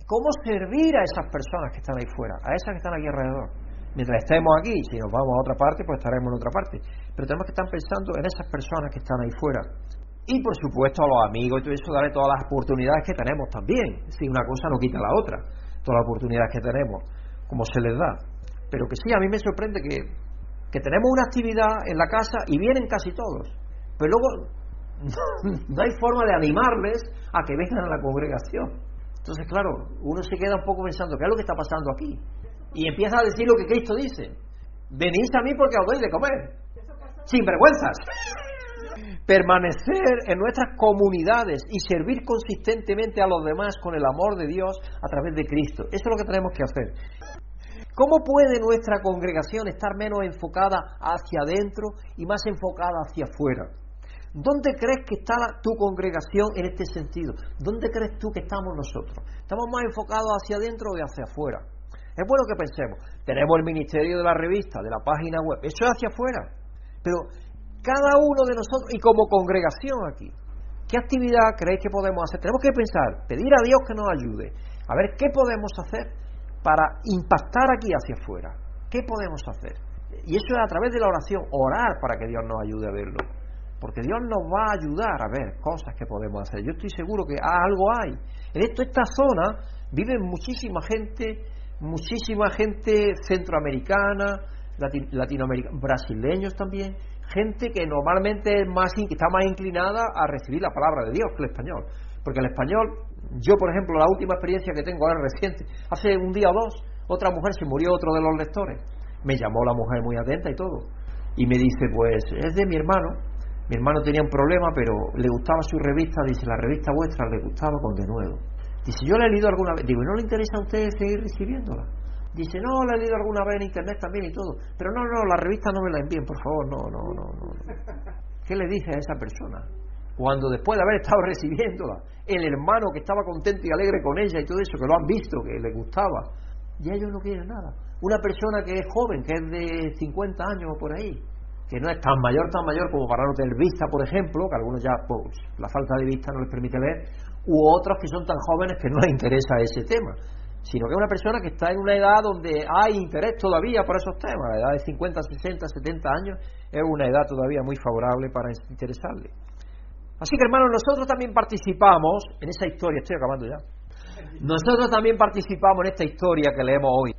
S2: cómo servir a esas personas que están ahí fuera, a esas que están aquí alrededor. Mientras estemos aquí, si nos vamos a otra parte, pues estaremos en otra parte. Pero tenemos que estar pensando en esas personas que están ahí fuera. Y por supuesto a los amigos y todo eso, darle todas las oportunidades que tenemos también. Si una cosa no quita la otra, todas las oportunidades que tenemos, como se les da. Pero que sí, a mí me sorprende que que tenemos una actividad en la casa y vienen casi todos, pero luego no hay forma de animarles a que vengan a la congregación. Entonces, claro, uno se queda un poco pensando, ¿qué es lo que está pasando aquí? Y empieza a decir lo que Cristo dice. Venid a mí porque os doy de comer. Sin vergüenzas. Permanecer en nuestras comunidades y servir consistentemente a los demás con el amor de Dios a través de Cristo. Eso es lo que tenemos que hacer. ¿Cómo puede nuestra congregación estar menos enfocada hacia adentro y más enfocada hacia afuera? ¿Dónde crees que está tu congregación en este sentido? ¿Dónde crees tú que estamos nosotros? ¿Estamos más enfocados hacia adentro o hacia afuera? Es bueno que pensemos, tenemos el ministerio de la revista, de la página web, eso es hacia afuera. Pero cada uno de nosotros, y como congregación aquí, ¿qué actividad creéis que podemos hacer? Tenemos que pensar, pedir a Dios que nos ayude, a ver qué podemos hacer para impactar aquí hacia afuera. ¿Qué podemos hacer? Y eso es a través de la oración, orar para que Dios nos ayude a verlo. Porque Dios nos va a ayudar a ver cosas que podemos hacer. Yo estoy seguro que algo hay. En esto, esta zona vive muchísima gente, muchísima gente centroamericana, latinoamericana, brasileños también, gente que normalmente es más, está más inclinada a recibir la palabra de Dios que el español. Porque el español, yo por ejemplo, la última experiencia que tengo ahora reciente, hace un día o dos, otra mujer se murió, otro de los lectores. Me llamó la mujer muy atenta y todo. Y me dice, pues es de mi hermano, mi hermano tenía un problema, pero le gustaba su revista, dice, la revista vuestra le gustaba con de nuevo. Dice, yo la he leído alguna vez. Digo, ¿no le interesa a usted seguir recibiéndola? Dice, no, la he leído alguna vez en internet también y todo. Pero no, no, la revista no me la envíen, por favor, no, no, no, no. ¿Qué le dice a esa persona? Cuando después de haber estado recibiéndola, el hermano que estaba contento y alegre con ella y todo eso, que lo han visto, que le gustaba, ya ellos no quieren nada. Una persona que es joven, que es de 50 años o por ahí, que no es tan mayor, tan mayor como para no tener vista, por ejemplo, que algunos ya, pues, la falta de vista no les permite ver, u otros que son tan jóvenes que no les interesa ese tema, sino que es una persona que está en una edad donde hay interés todavía por esos temas, la edad de 50, 60, 70 años es una edad todavía muy favorable para interesarle. Así que hermanos, nosotros también participamos en esa historia, estoy acabando ya, nosotros también participamos en esta historia que leemos hoy.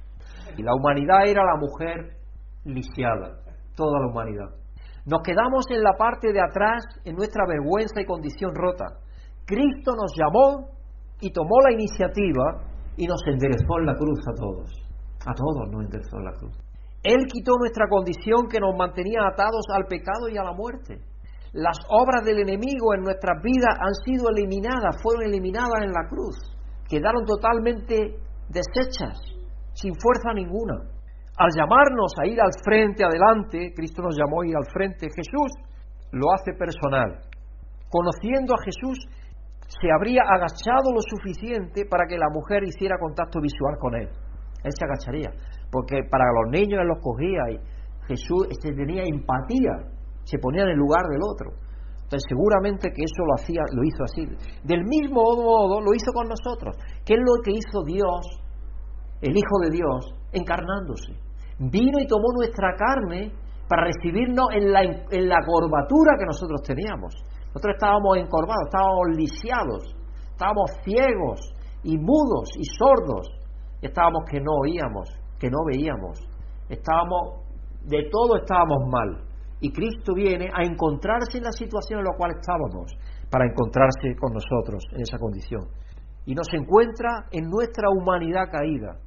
S2: Y la humanidad era la mujer lisiada toda la humanidad. Nos quedamos en la parte de atrás en nuestra vergüenza y condición rota. Cristo nos llamó y tomó la iniciativa y nos enderezó en la cruz a todos. A todos nos enderezó en la cruz. Él quitó nuestra condición que nos mantenía atados al pecado y a la muerte. Las obras del enemigo en nuestras vidas han sido eliminadas, fueron eliminadas en la cruz. Quedaron totalmente deshechas, sin fuerza ninguna. Al llamarnos a ir al frente, adelante, Cristo nos llamó a ir al frente, Jesús lo hace personal. Conociendo a Jesús, se habría agachado lo suficiente para que la mujer hiciera contacto visual con él. Él se agacharía, porque para los niños él los cogía y Jesús este, tenía empatía, se ponía en el lugar del otro. Entonces seguramente que eso lo hacía, lo hizo así. Del mismo modo lo hizo con nosotros, que es lo que hizo Dios, el Hijo de Dios, encarnándose vino y tomó nuestra carne para recibirnos en la, en la que nosotros teníamos. Nosotros estábamos encorvados, estábamos lisiados, estábamos ciegos y mudos y sordos. Estábamos que no oíamos, que no veíamos. Estábamos, de todo estábamos mal. Y Cristo viene a encontrarse en la situación en la cual estábamos, para encontrarse con nosotros en esa condición. Y nos encuentra en nuestra humanidad caída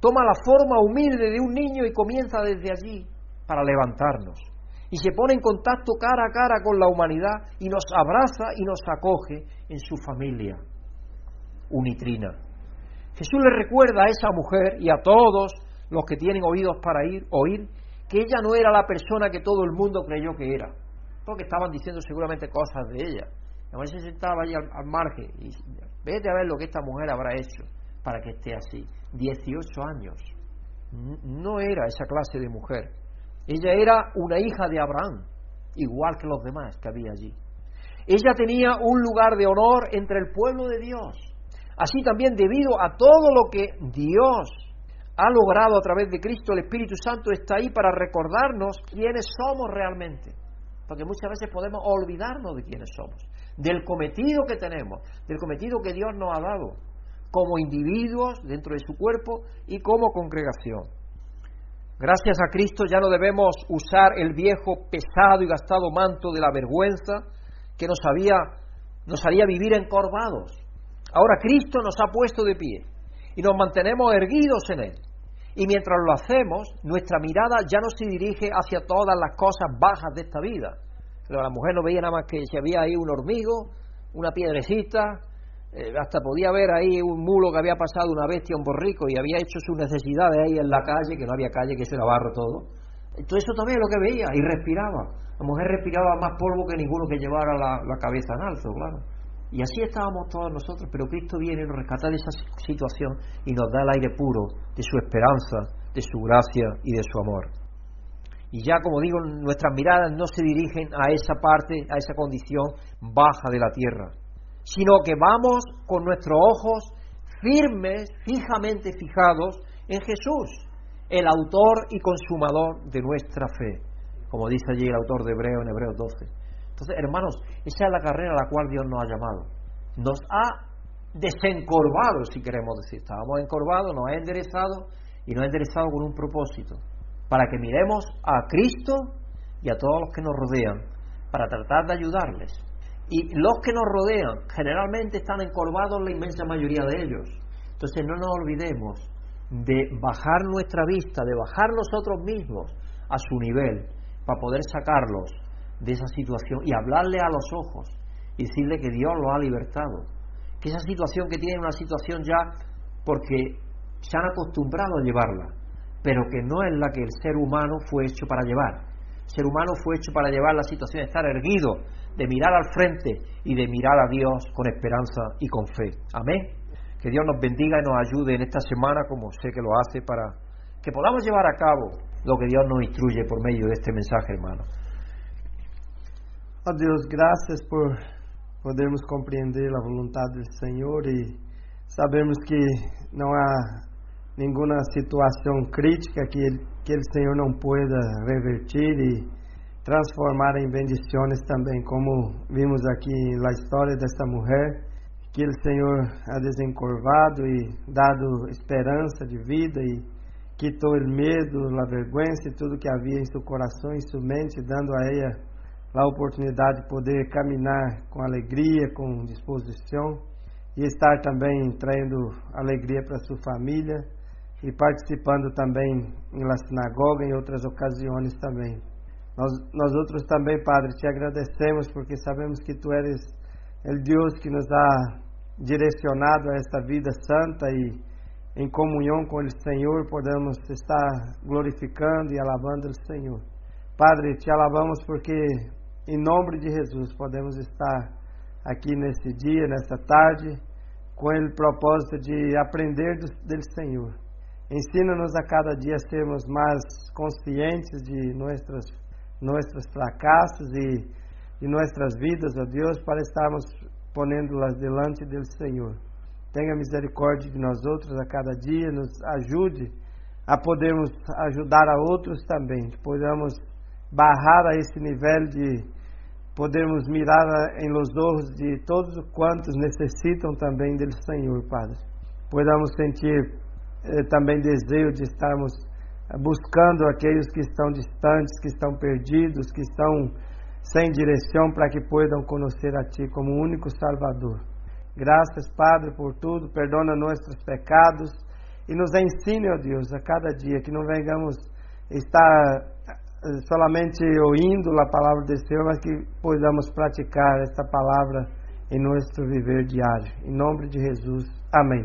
S2: toma la forma humilde de un niño y comienza desde allí para levantarnos. Y se pone en contacto cara a cara con la humanidad y nos abraza y nos acoge en su familia unitrina. Jesús le recuerda a esa mujer y a todos los que tienen oídos para ir, oír que ella no era la persona que todo el mundo creyó que era, porque estaban diciendo seguramente cosas de ella. A se sentaba allí al, al margen y vete a ver lo que esta mujer habrá hecho para que esté así. 18 años. No era esa clase de mujer. Ella era una hija de Abraham, igual que los demás que había allí. Ella tenía un lugar de honor entre el pueblo de Dios. Así también debido a todo lo que Dios ha logrado a través de Cristo, el Espíritu Santo está ahí para recordarnos quiénes somos realmente. Porque muchas veces podemos olvidarnos de quiénes somos, del cometido que tenemos, del cometido que Dios nos ha dado como individuos dentro de su cuerpo y como congregación. Gracias a Cristo ya no debemos usar el viejo, pesado y gastado manto de la vergüenza que nos, había, nos haría vivir encorvados. Ahora Cristo nos ha puesto de pie y nos mantenemos erguidos en Él. Y mientras lo hacemos, nuestra mirada ya no se dirige hacia todas las cosas bajas de esta vida. Pero la mujer no veía nada más que si había ahí un hormigo, una piedrecita, eh, hasta podía ver ahí un mulo que había pasado una bestia, un borrico, y había hecho sus necesidades ahí en la calle, que no había calle, que eso era barro todo. Entonces eso también es lo que veía, y respiraba. La mujer respiraba más polvo que ninguno que llevara la, la cabeza en alto, claro. Y así estábamos todos nosotros, pero Cristo viene y nos rescata de esa situación y nos da el aire puro de su esperanza, de su gracia y de su amor. Y ya, como digo, nuestras miradas no se dirigen a esa parte, a esa condición baja de la tierra, sino que vamos con nuestros ojos firmes, fijamente fijados en Jesús, el autor y consumador de nuestra fe, como dice allí el autor de Hebreo en Hebreos 12. Entonces, hermanos, esa es la carrera a la cual Dios nos ha llamado. Nos ha desencorvado, si queremos decir. Estábamos encorvados, nos ha enderezado y nos ha enderezado con un propósito. Para que miremos a Cristo y a todos los que nos rodean, para tratar de ayudarles. Y los que nos rodean generalmente están encorvados la inmensa mayoría de ellos. Entonces no nos olvidemos de bajar nuestra vista, de bajar nosotros mismos a su nivel, para poder sacarlos de esa situación y hablarle a los ojos y decirle que Dios lo ha libertado. Que esa situación que tiene una situación ya porque se han acostumbrado a llevarla, pero que no es la que el ser humano fue hecho para llevar. El ser humano fue hecho para llevar la situación estar erguido, de mirar al frente y de mirar a Dios con esperanza y con fe. Amén. Que Dios nos bendiga y nos ayude en esta semana, como sé que lo hace, para que podamos llevar a cabo lo que Dios nos instruye por medio de este mensaje, hermano.
S3: Ó oh Deus, graças por podermos compreender a vontade do Senhor e sabemos que não há nenhuma situação crítica que ele, que o Senhor não pueda revertir e transformar em bendições também, como vimos aqui na história desta mulher, que o Senhor ha desencorvado e dado esperança de vida e quitou o medo, a vergonha e tudo que havia em seu coração e sua mente, dando a ela a oportunidade de poder caminhar com alegria, com disposição e estar também traindo alegria para sua família e participando também na sinagoga em outras ocasiões também. Nós, nós outros também, Padre, te agradecemos porque sabemos que Tu eres o Deus que nos ha direcionado a esta vida santa e em comunhão com o Senhor podemos estar glorificando e alabando o Senhor. Padre, te alabamos porque em nome de Jesus, podemos estar aqui nesse dia, nessa tarde, com o propósito de aprender do, do Senhor. Ensina-nos a cada dia a sermos mais conscientes de nossos, nossos fracassos e de nossas vidas, ó Deus, para estarmos ponendo-las delante do Senhor. Tenha misericórdia de nós outros a cada dia, nos ajude a podermos ajudar a outros também, que barrar a esse nível de podermos mirar em los ojos de todos quantos necessitam também do Senhor, Padre. Podamos sentir eh, também desejo de estarmos buscando aqueles que estão distantes, que estão perdidos, que estão sem direção, para que possam conhecer a Ti como único Salvador. Graças, Padre, por tudo. Perdona nossos pecados e nos ensine, ó Deus, a cada dia que não venhamos estar eh, solamente ouvindo a palavra do Senhor, mas que possamos praticar esta palavra em nosso viver diário. Em nome de Jesus. Amém.